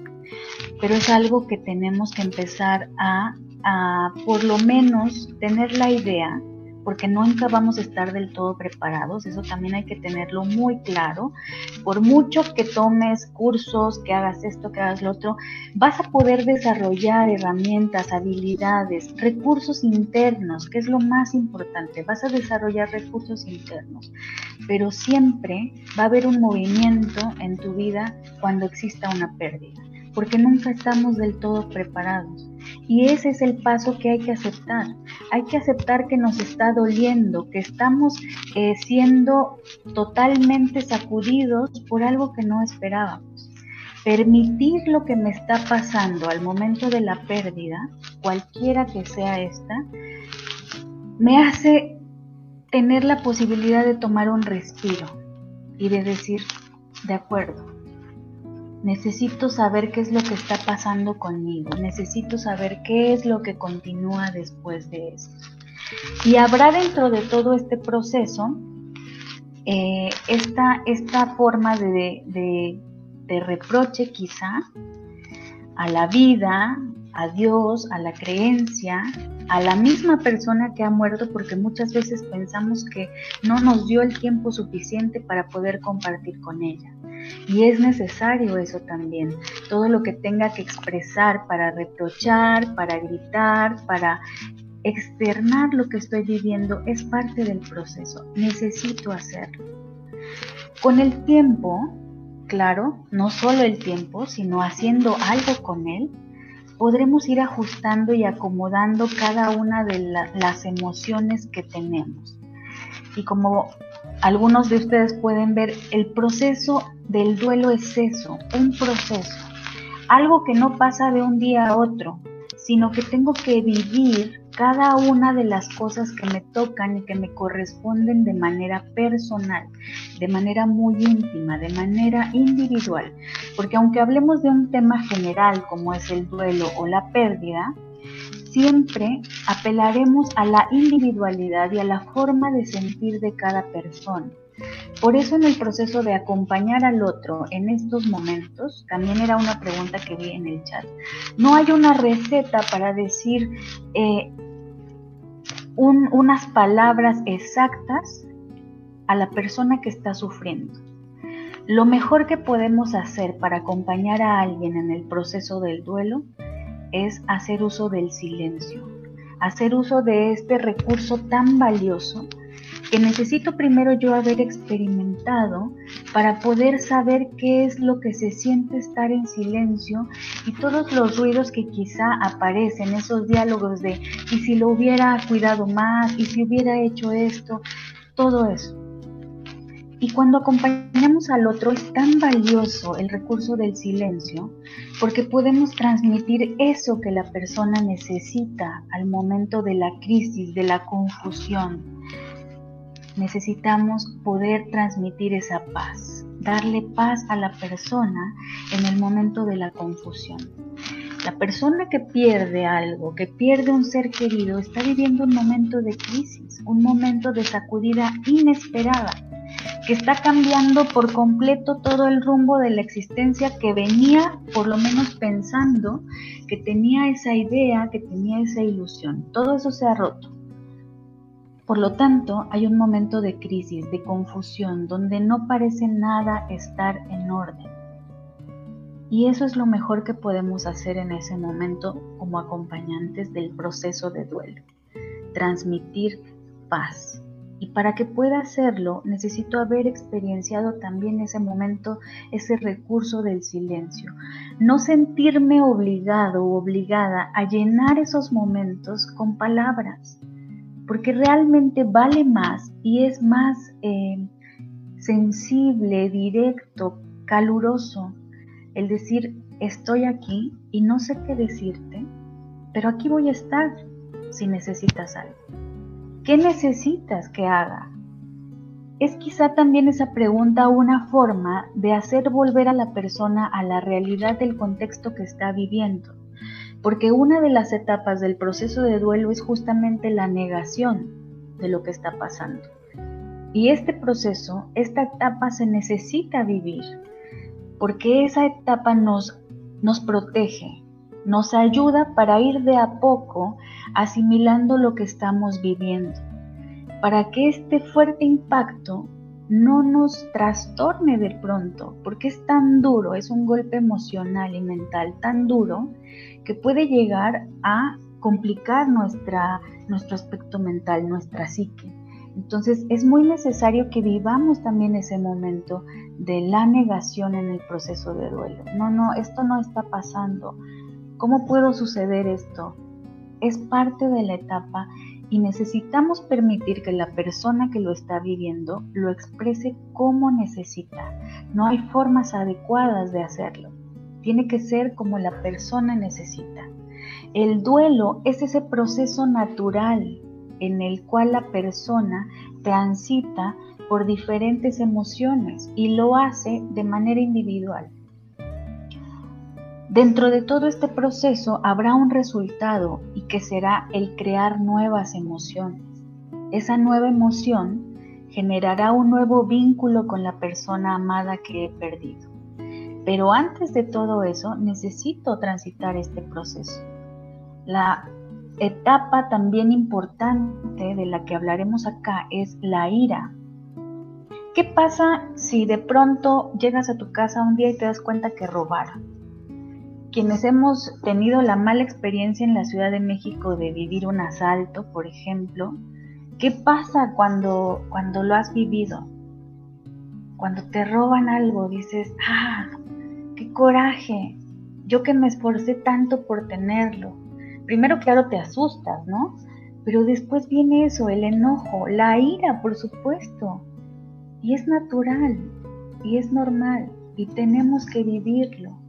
Pero es algo que tenemos que empezar a, a por lo menos tener la idea porque nunca vamos a estar del todo preparados, eso también hay que tenerlo muy claro. Por mucho que tomes cursos, que hagas esto, que hagas lo otro, vas a poder desarrollar herramientas, habilidades, recursos internos, que es lo más importante, vas a desarrollar recursos internos, pero siempre va a haber un movimiento en tu vida cuando exista una pérdida, porque nunca estamos del todo preparados. Y ese es el paso que hay que aceptar. Hay que aceptar que nos está doliendo, que estamos eh, siendo totalmente sacudidos por algo que no esperábamos. Permitir lo que me está pasando al momento de la pérdida, cualquiera que sea esta, me hace tener la posibilidad de tomar un respiro y de decir, de acuerdo, Necesito saber qué es lo que está pasando conmigo. Necesito saber qué es lo que continúa después de esto. Y habrá dentro de todo este proceso eh, esta, esta, forma de, de reproche quizá a la vida, a Dios, a la creencia, a la misma persona que ha muerto, porque muchas veces pensamos que no nos dio el tiempo suficiente para poder compartir con ella. Y es necesario eso también. Todo lo que tenga que expresar para reprochar, para gritar, para externar lo que estoy viviendo es parte del proceso. Necesito hacerlo. Con el tiempo, claro, no solo el tiempo, sino haciendo algo con él, podremos ir ajustando y acomodando cada una de las emociones que tenemos. Y como algunos de ustedes pueden ver, el proceso del duelo es eso, un proceso, algo que no pasa de un día a otro, sino que tengo que vivir cada una de las cosas que me tocan y que me corresponden de manera personal, de manera muy íntima, de manera individual. Porque aunque hablemos de un tema general como es el duelo o la pérdida, siempre apelaremos a la individualidad y a la forma de sentir de cada persona. Por eso en el proceso de acompañar al otro en estos momentos, también era una pregunta que vi en el chat, no hay una receta para decir eh, unas palabras exactas a la persona que está sufriendo. Lo mejor que podemos hacer para acompañar a alguien en el proceso del duelo es hacer uso del silencio, hacer uso de este recurso tan valioso que necesito primero yo haber experimentado para poder saber qué es lo que se siente estar en silencio y todos los ruidos que quizá aparecen, esos diálogos de y si lo hubiera cuidado más y si hubiera hecho esto, todo eso. Y cuando acompañamos al otro es tan valioso el recurso del silencio porque podemos transmitir eso que la persona necesita al momento de la crisis, de la confusión necesitamos poder transmitir esa paz, darle paz a la persona en el momento de la confusión. La persona que pierde algo, que pierde un ser querido, está viviendo un momento de crisis, un momento de sacudida inesperada, que está cambiando por completo todo el rumbo de la existencia que venía por lo menos pensando, que tenía esa idea, que tenía esa ilusión. Todo eso se ha roto. Por lo tanto, hay un momento de crisis, de confusión, donde no parece nada estar en orden. Y eso es lo mejor que podemos hacer en ese momento como acompañantes del proceso de duelo, transmitir paz. Y para que pueda hacerlo, necesito haber experienciado también ese momento, ese recurso del silencio. No sentirme obligado o obligada a llenar esos momentos con palabras porque realmente vale más y es más eh, sensible, directo, caluroso el decir estoy aquí y no sé qué decirte, pero aquí voy a estar si necesitas algo. ¿Qué necesitas que haga? Es quizá también esa pregunta una forma de hacer volver a la persona a la realidad del contexto que está viviendo porque una de las etapas del proceso de duelo es justamente la negación de lo que está pasando. Y este proceso, esta etapa se necesita vivir, porque esa etapa nos, nos protege, nos ayuda para ir de a poco asimilando lo que estamos viviendo, para que este fuerte impacto no nos trastorne de pronto, porque es tan duro, es un golpe emocional y mental tan duro que puede llegar a complicar nuestra, nuestro aspecto mental, nuestra psique. Entonces es muy necesario que vivamos también ese momento de la negación en el proceso de duelo. No, no, esto no está pasando. ¿Cómo puedo suceder esto? Es parte de la etapa y necesitamos permitir que la persona que lo está viviendo lo exprese como necesita. No hay formas adecuadas de hacerlo tiene que ser como la persona necesita. El duelo es ese proceso natural en el cual la persona transita por diferentes emociones y lo hace de manera individual. Dentro de todo este proceso habrá un resultado y que será el crear nuevas emociones. Esa nueva emoción generará un nuevo vínculo con la persona amada que he perdido. Pero antes de todo eso, necesito transitar este proceso. La etapa también importante de la que hablaremos acá es la ira. ¿Qué pasa si de pronto llegas a tu casa un día y te das cuenta que robaron? Quienes hemos tenido la mala experiencia en la Ciudad de México de vivir un asalto, por ejemplo, ¿qué pasa cuando, cuando lo has vivido? Cuando te roban algo, dices, ah, qué coraje, Yo que me esforcé tanto por tenerlo. Primero, claro, te asustas, ¿no? Pero después viene eso, el enojo, la ira, por supuesto. Y es natural, y es normal, y tenemos que vivirlo.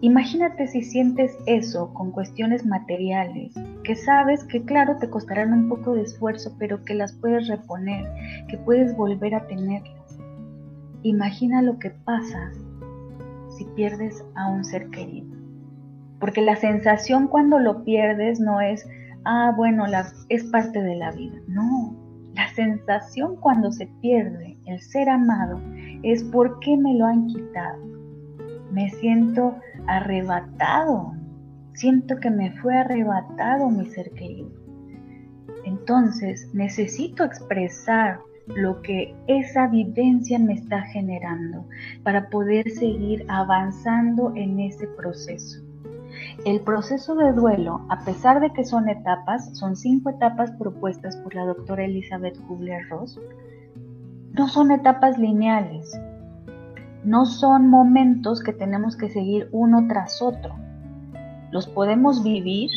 Imagínate si sientes eso con cuestiones materiales, que sabes que claro te costarán un poco de esfuerzo, pero que las puedes reponer, que puedes volver a tenerlas. Imagina lo que pasa si pierdes a un ser querido. Porque la sensación cuando lo pierdes no es, ah, bueno, es parte de la vida. No, la sensación cuando se pierde el ser amado es por qué me lo han quitado me siento arrebatado, siento que me fue arrebatado mi ser querido. Entonces necesito expresar lo que esa vivencia me está generando para poder seguir avanzando en ese proceso. El proceso de duelo, a pesar de que son etapas, son cinco etapas propuestas por la doctora Elizabeth Kubler-Ross, no son etapas lineales, no son momentos que tenemos que seguir uno tras otro. Los podemos vivir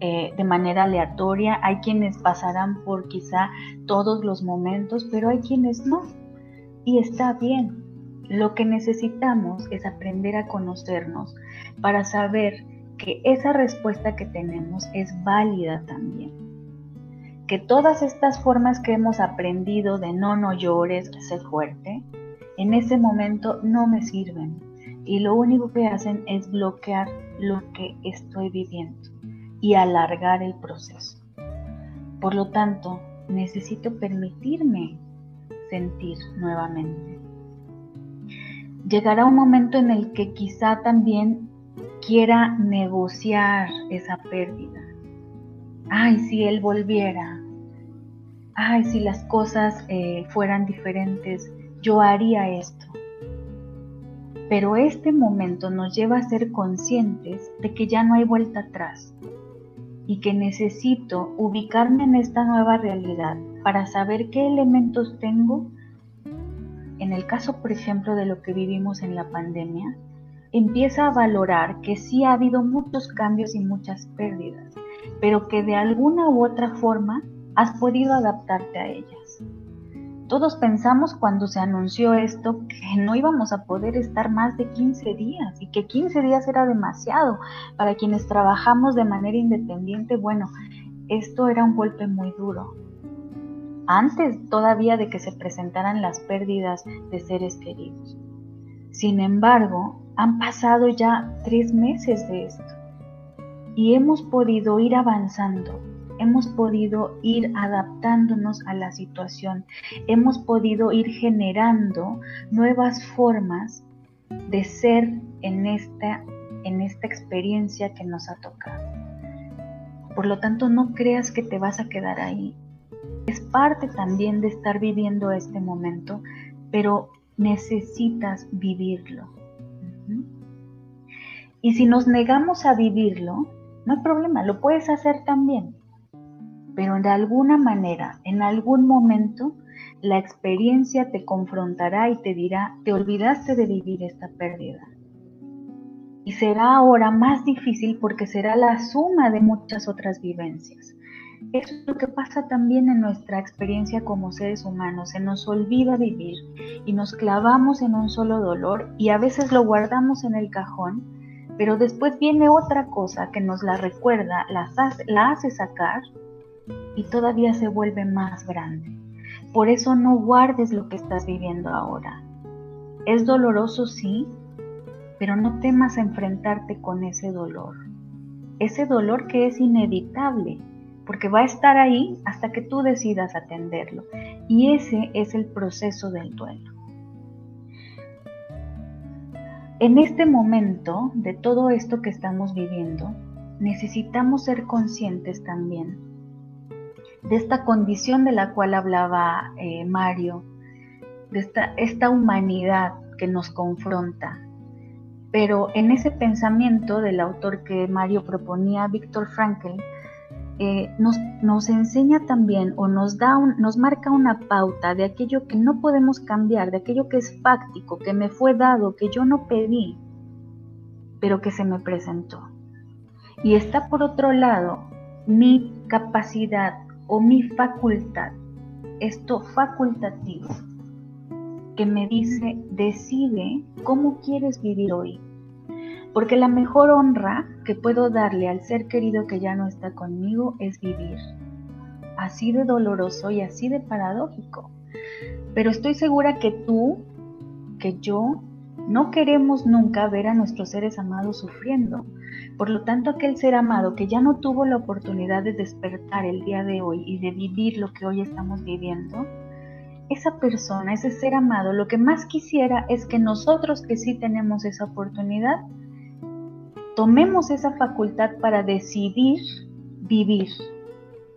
eh, de manera aleatoria, hay quienes pasarán por quizá todos los momentos, pero hay quienes no. Y está bien. Lo que necesitamos es aprender a conocernos para saber que esa respuesta que tenemos es válida también. Que todas estas formas que hemos aprendido de no, no llores, sé fuerte, en ese momento no me sirven y lo único que hacen es bloquear lo que estoy viviendo y alargar el proceso. Por lo tanto, necesito permitirme sentir nuevamente. Llegará un momento en el que quizá también quiera negociar esa pérdida. Ay, si él volviera. Ay, si las cosas eh, fueran diferentes yo haría esto. Pero este momento nos lleva a ser conscientes de que ya no hay vuelta atrás y que necesito ubicarme en esta nueva realidad para saber qué elementos tengo. En el caso, por ejemplo, de lo que vivimos en la pandemia, empieza a valorar que sí ha habido muchos cambios y muchas pérdidas, pero que de alguna u otra forma has podido adaptarte a ellas. Todos pensamos cuando se anunció esto que no íbamos a poder estar más de 15 días y que 15 días era demasiado para quienes trabajamos de manera independiente. Bueno, esto era un golpe muy duro. Antes todavía de que se presentaran las pérdidas de seres queridos. Sin embargo, han pasado ya tres meses de esto y hemos podido ir avanzando hemos podido ir adaptándonos a la situación, hemos podido ir generando nuevas formas de ser en esta, en esta experiencia que nos ha tocado. Por lo tanto, no creas que te vas a quedar ahí. Es parte también de estar viviendo este momento, pero necesitas vivirlo. Y si nos negamos a vivirlo, no hay problema, lo puedes hacer también pero de alguna manera, en algún momento, la experiencia te confrontará y te dirá, te olvidaste de vivir esta pérdida. Y será ahora más difícil porque será la suma de muchas otras vivencias. Eso es lo que pasa también en nuestra experiencia como seres humanos. Se nos olvida vivir y nos clavamos en un solo dolor y a veces lo guardamos en el cajón, pero después viene otra cosa que nos la recuerda, la, hace sacar y todavía se vuelve más grande. Por eso no guardes lo que estás viviendo ahora. Es doloroso, sí, pero no temas enfrentarte con ese dolor. Ese dolor que es inevitable, porque va a estar ahí hasta que tú decidas atenderlo. Y ese es el proceso del duelo. En este momento de todo esto que estamos viviendo, necesitamos ser conscientes también de esta condición de la cual hablaba eh, Mario, de esta, esta humanidad que nos confronta. Pero en ese pensamiento del autor que Mario proponía, Víctor Frankl, eh, nos, nos, enseña también o nos, da nos marca una pauta de aquello que no podemos cambiar, de aquello que es fáctico, que me fue dado, que yo no pedí. pero que se me presentó. Y está por otro lado mi capacidad o mi facultad, esto facultativo, que me dice, decide cómo quieres vivir hoy. Porque la mejor honra que puedo darle al ser querido que ya no está conmigo es vivir. Así de doloroso y así de paradójico. Pero estoy segura que tú, que yo, no queremos nunca ver a nuestros seres amados sufriendo. Por lo tanto, aquel ser amado que ya no tuvo la oportunidad de despertar el día de hoy y de vivir lo que hoy estamos viviendo, esa persona, ese ser amado, lo que más quisiera es que nosotros que sí tenemos esa oportunidad, tomemos esa facultad para decidir vivir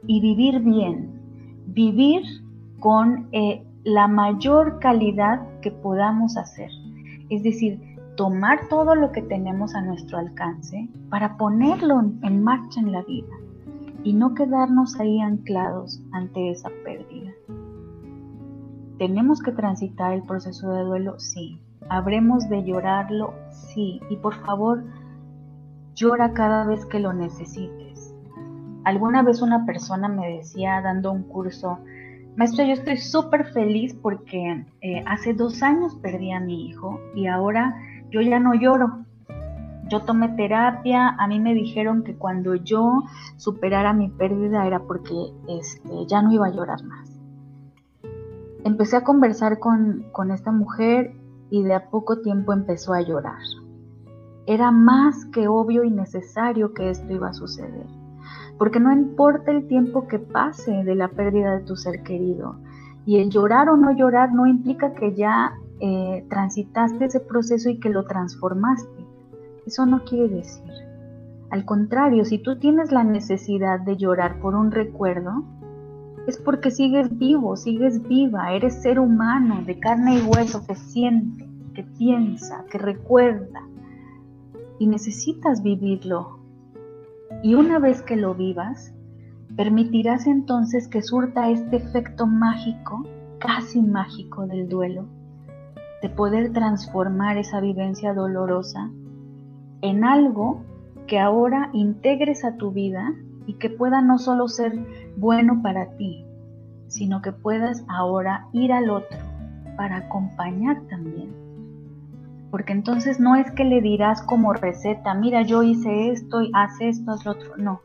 y vivir bien, vivir con eh, la mayor calidad que podamos hacer. Es decir, tomar todo lo que tenemos a nuestro alcance para ponerlo en marcha en la vida y no quedarnos ahí anclados ante esa pérdida. ¿Tenemos que transitar el proceso de duelo? Sí. ¿Habremos de llorarlo? Sí. Y por favor, llora cada vez que lo necesites. Alguna vez una persona me decía, dando un curso, maestro, yo estoy súper feliz porque eh, hace dos años perdí a mi hijo y ahora yo ya no lloro. Yo tomé terapia, a mí me dijeron que cuando yo superara mi pérdida era porque este, ya no iba a llorar más empecé a conversar con, esta mujer y de a poco tiempo empezó a llorar. Era más que obvio y necesario que esto iba a suceder, porque no importa el tiempo que pase de la pérdida de tu ser querido, y el llorar o no llorar no implica que ya eh, transitaste ese proceso y que lo transformaste. Eso no quiere decir. Al contrario, si tú tienes la necesidad de llorar por un recuerdo, es porque sigues vivo, sigues viva, eres ser humano de carne y hueso que siente, que piensa, que recuerda y necesitas vivirlo. Y una vez que lo vivas, permitirás entonces que surta este efecto mágico, casi mágico del duelo, de poder transformar esa vivencia dolorosa en algo que ahora integres a tu vida y que pueda no solo ser bueno para ti, sino que puedas ahora ir al otro para acompañar también. Porque entonces no es que le dirás como receta, mira, yo hice esto y haz esto, haz lo otro, no.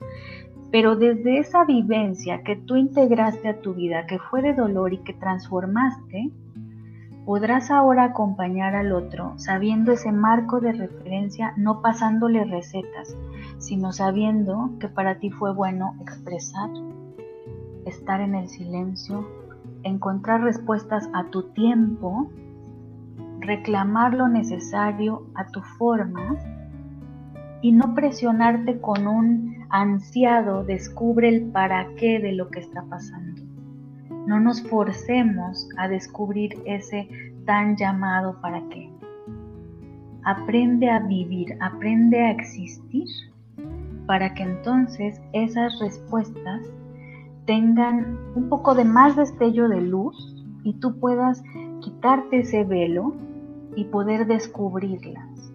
Pero desde esa vivencia que tú integraste a tu vida, que fue de dolor y que transformaste, podrás ahora acompañar al otro sabiendo ese marco de referencia, no pasándole recetas, sino sabiendo que para ti fue bueno expresar, estar en el silencio, encontrar respuestas a tu tiempo, reclamar lo necesario a tu forma y no presionarte con un ansiado descubre el para qué de lo que está pasando. No nos forcemos a descubrir ese tan llamado para qué. Aprende a vivir, aprende a existir para que entonces esas respuestas tengan un poco de más destello de luz y tú puedas quitarte ese velo y poder descubrirlas.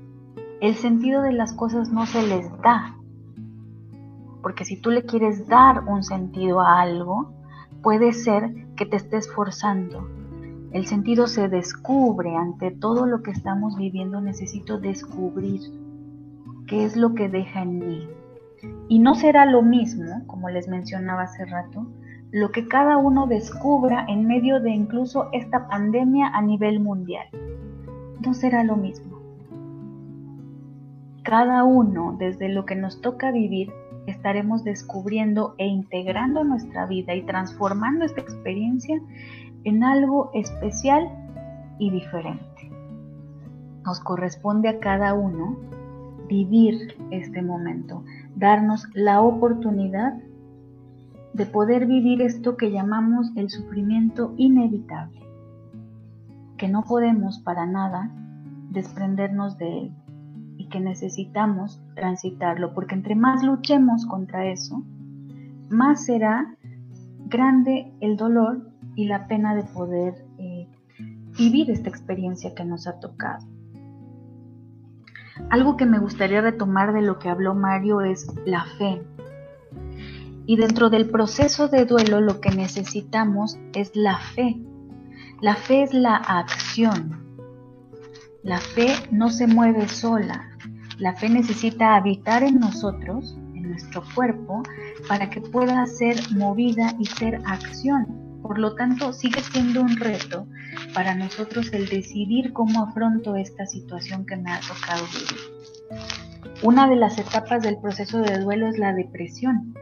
El sentido de las cosas no se les da, porque si tú le quieres dar un sentido a algo, puede ser que te estés forzando. El sentido se descubre ante todo lo que estamos viviendo. Necesito descubrir qué es lo que deja en mí, y no será lo mismo, como les mencionaba hace rato, lo que cada uno descubra en medio de incluso esta pandemia a nivel mundial. No será lo mismo. Cada uno, desde lo que nos toca vivir, estaremos descubriendo e integrando nuestra vida y transformando esta experiencia en algo especial y diferente. Nos corresponde a cada uno vivir este momento, darnos la oportunidad de poder vivir esto que llamamos el sufrimiento inevitable, que no podemos para nada desprendernos de él que necesitamos transitarlo, porque entre más luchemos contra eso, más será grande el dolor y la pena de poder eh, vivir esta experiencia que nos ha tocado. Algo que me gustaría retomar de lo que habló Mario es la fe. Y dentro del proceso de duelo lo que necesitamos es la fe. La fe es la acción. La fe no se mueve sola. La fe necesita habitar en nosotros, en nuestro cuerpo, para que pueda ser movida y ser acción. Por lo tanto, sigue siendo un reto para nosotros el decidir cómo afronto esta situación que me ha tocado vivir. Una de las etapas del proceso de duelo es la depresión.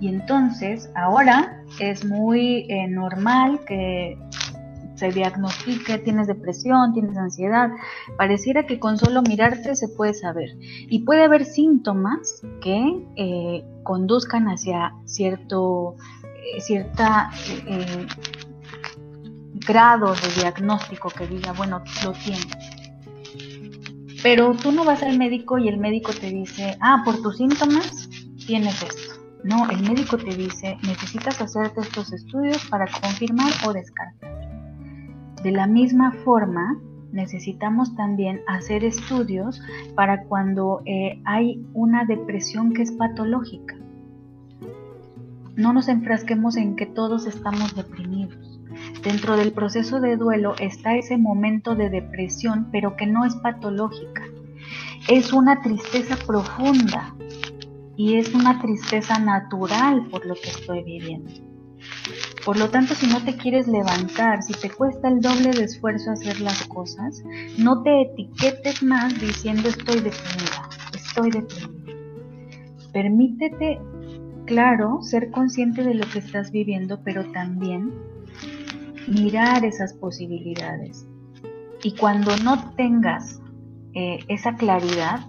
Y entonces, ahora es muy eh, normal que se diagnostique, tienes depresión, tienes ansiedad. Pareciera que con solo mirarte se puede saber. Y puede haber síntomas que eh, conduzcan hacia cierto eh, cierta grado de diagnóstico que diga, bueno, lo tienes. Pero tú no vas al médico y el médico te dice, ah, por tus síntomas tienes esto. No, el médico te dice, necesitas hacerte estos estudios para confirmar o descartar. De la misma forma, necesitamos también hacer estudios para cuando eh, hay una depresión que es patológica. No nos enfrasquemos en que todos estamos deprimidos. Dentro del proceso de duelo está ese momento de depresión, pero que no es patológica. Es una tristeza profunda, y es una tristeza natural por lo que estoy viviendo. Por lo tanto, si no te quieres levantar, si te cuesta el doble de esfuerzo hacer las cosas, no te etiquetes más diciendo estoy deprimida, estoy deprimida. Permítete, claro, ser consciente de lo que estás viviendo, pero también mirar esas posibilidades. Y cuando no tengas eh, esa claridad,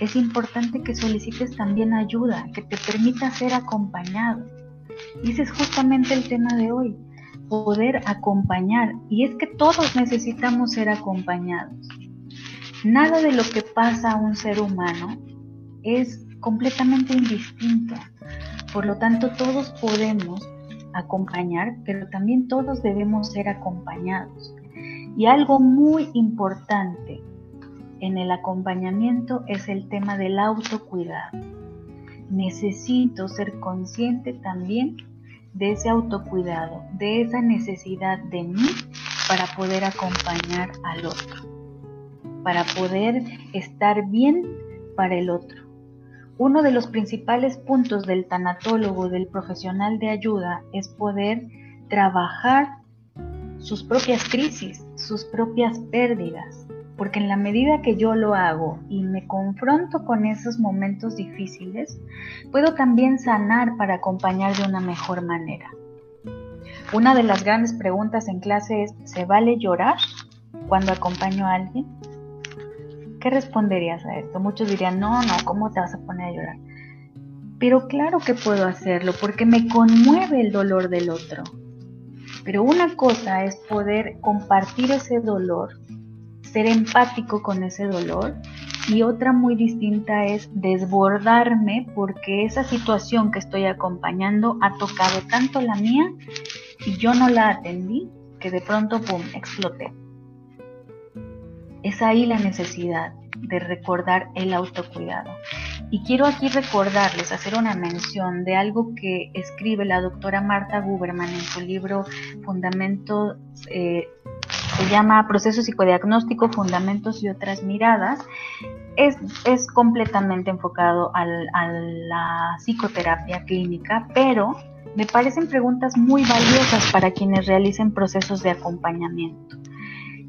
es importante que solicites también ayuda, que te permita ser acompañado. Y ese es justamente el tema de hoy, poder acompañar. Y es que todos necesitamos ser acompañados. Nada de lo que pasa a un ser humano es completamente indistinto. Por lo tanto, todos podemos acompañar, pero también todos debemos ser acompañados. Y algo muy importante en el acompañamiento es el tema del autocuidado. Necesito ser consciente también de ese autocuidado, de esa necesidad de mí para poder acompañar al otro, para poder estar bien para el otro. Uno de los principales puntos del tanatólogo, del profesional de ayuda, es poder trabajar sus propias crisis, sus propias pérdidas, porque en la medida que yo lo hago y me confronto con esos momentos difíciles, puedo también sanar para acompañar de una mejor manera. Una de las grandes preguntas en clase es, ¿se vale llorar cuando acompaño a alguien? ¿Qué responderías a esto? Muchos dirían, no, no, ¿cómo te vas a poner a llorar? Pero claro que puedo hacerlo porque me conmueve el dolor del otro. Pero una cosa es poder compartir ese dolor ser empático con ese dolor y otra muy distinta es desbordarme porque esa situación que estoy acompañando ha tocado tanto la mía y yo no la atendí que de pronto, ¡pum!, exploté. Es ahí la necesidad de recordar el autocuidado. Y quiero aquí recordarles, hacer una mención de algo que escribe la doctora Marta Guberman en su libro Fundamentos eh, se llama Proceso Psicodiagnóstico, Fundamentos y otras miradas. Es, es completamente enfocado a la psicoterapia clínica, pero me parecen preguntas muy valiosas para quienes realicen procesos de acompañamiento.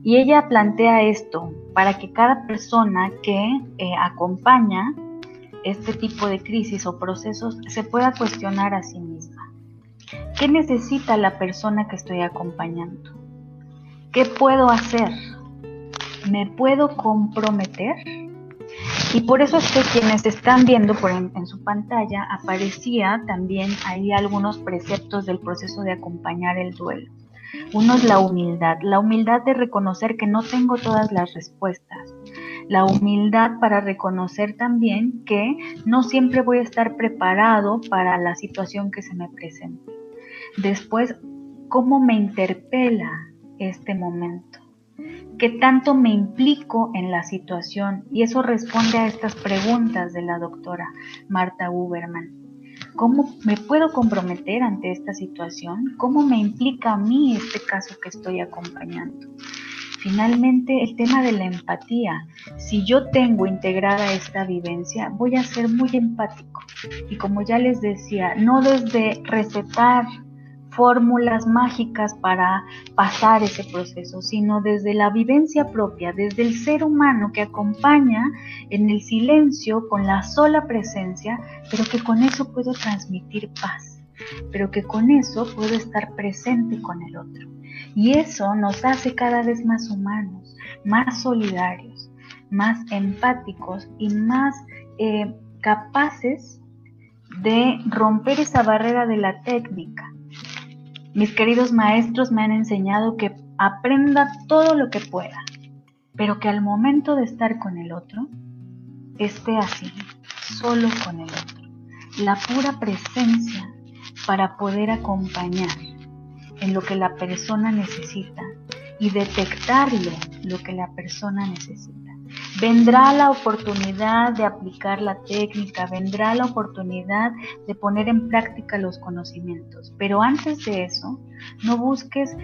Y ella plantea esto para que cada persona que eh, acompaña este tipo de crisis o procesos se pueda cuestionar a sí misma. ¿Qué necesita la persona que estoy acompañando? ¿Qué puedo hacer? ¿Me puedo comprometer? Y por eso es que quienes están viendo por en, su pantalla aparecía también ahí algunos preceptos del proceso de acompañar el duelo. Uno es la humildad, la humildad de reconocer que no tengo todas las respuestas, la humildad para reconocer también que no siempre voy a estar preparado para la situación que se me presente. Después, cómo me interpela este momento. ¿Qué tanto me implico en la situación? Y eso responde a estas preguntas de la doctora Marta Uberman. ¿Cómo me puedo comprometer ante esta situación? ¿Cómo me implica a mí este caso que estoy acompañando? Finalmente, el tema de la empatía. Si yo tengo integrada esta vivencia, voy a ser muy empático. Y como ya les decía, no desde recetar fórmulas mágicas para pasar ese proceso, sino desde la vivencia propia, desde el ser humano que acompaña en el silencio con la sola presencia, pero que con eso puedo transmitir paz, pero que con eso puedo estar presente con el otro. Y eso nos hace cada vez más humanos, más solidarios, más empáticos y más eh, capaces de romper esa barrera de la técnica mis queridos maestros me han enseñado que aprenda todo lo que pueda, pero que al momento de estar con el otro, esté así, solo con el otro. La pura presencia para poder acompañar en lo que la persona necesita y detectarle lo que la persona necesita. Vendrá la oportunidad de aplicar la técnica, vendrá la oportunidad de poner en práctica los conocimientos, pero antes de eso, no busques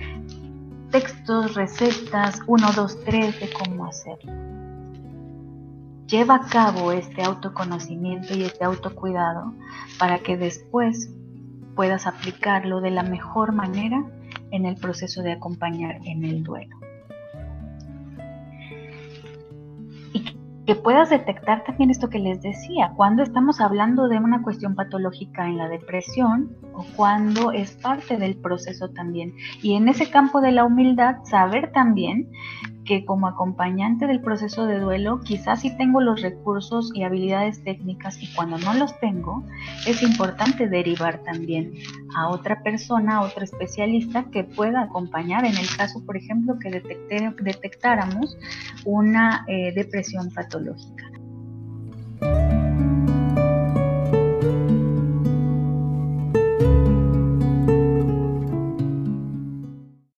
textos, recetas, 1, 2, 3 de cómo hacerlo. Lleva a cabo este autoconocimiento y este autocuidado para que después puedas aplicarlo de la mejor manera en el proceso de acompañar en el duelo. Que puedas detectar también esto que les decía, cuando estamos hablando de una cuestión patológica en la depresión o cuando es parte del proceso también. Y en ese campo de la humildad, saber también que como acompañante del proceso de duelo, quizás sí tengo los recursos y habilidades técnicas y cuando no los tengo, es importante derivar también a otra persona, a otro especialista que pueda acompañar en el caso, por ejemplo, que detectáramos una eh, depresión patológica.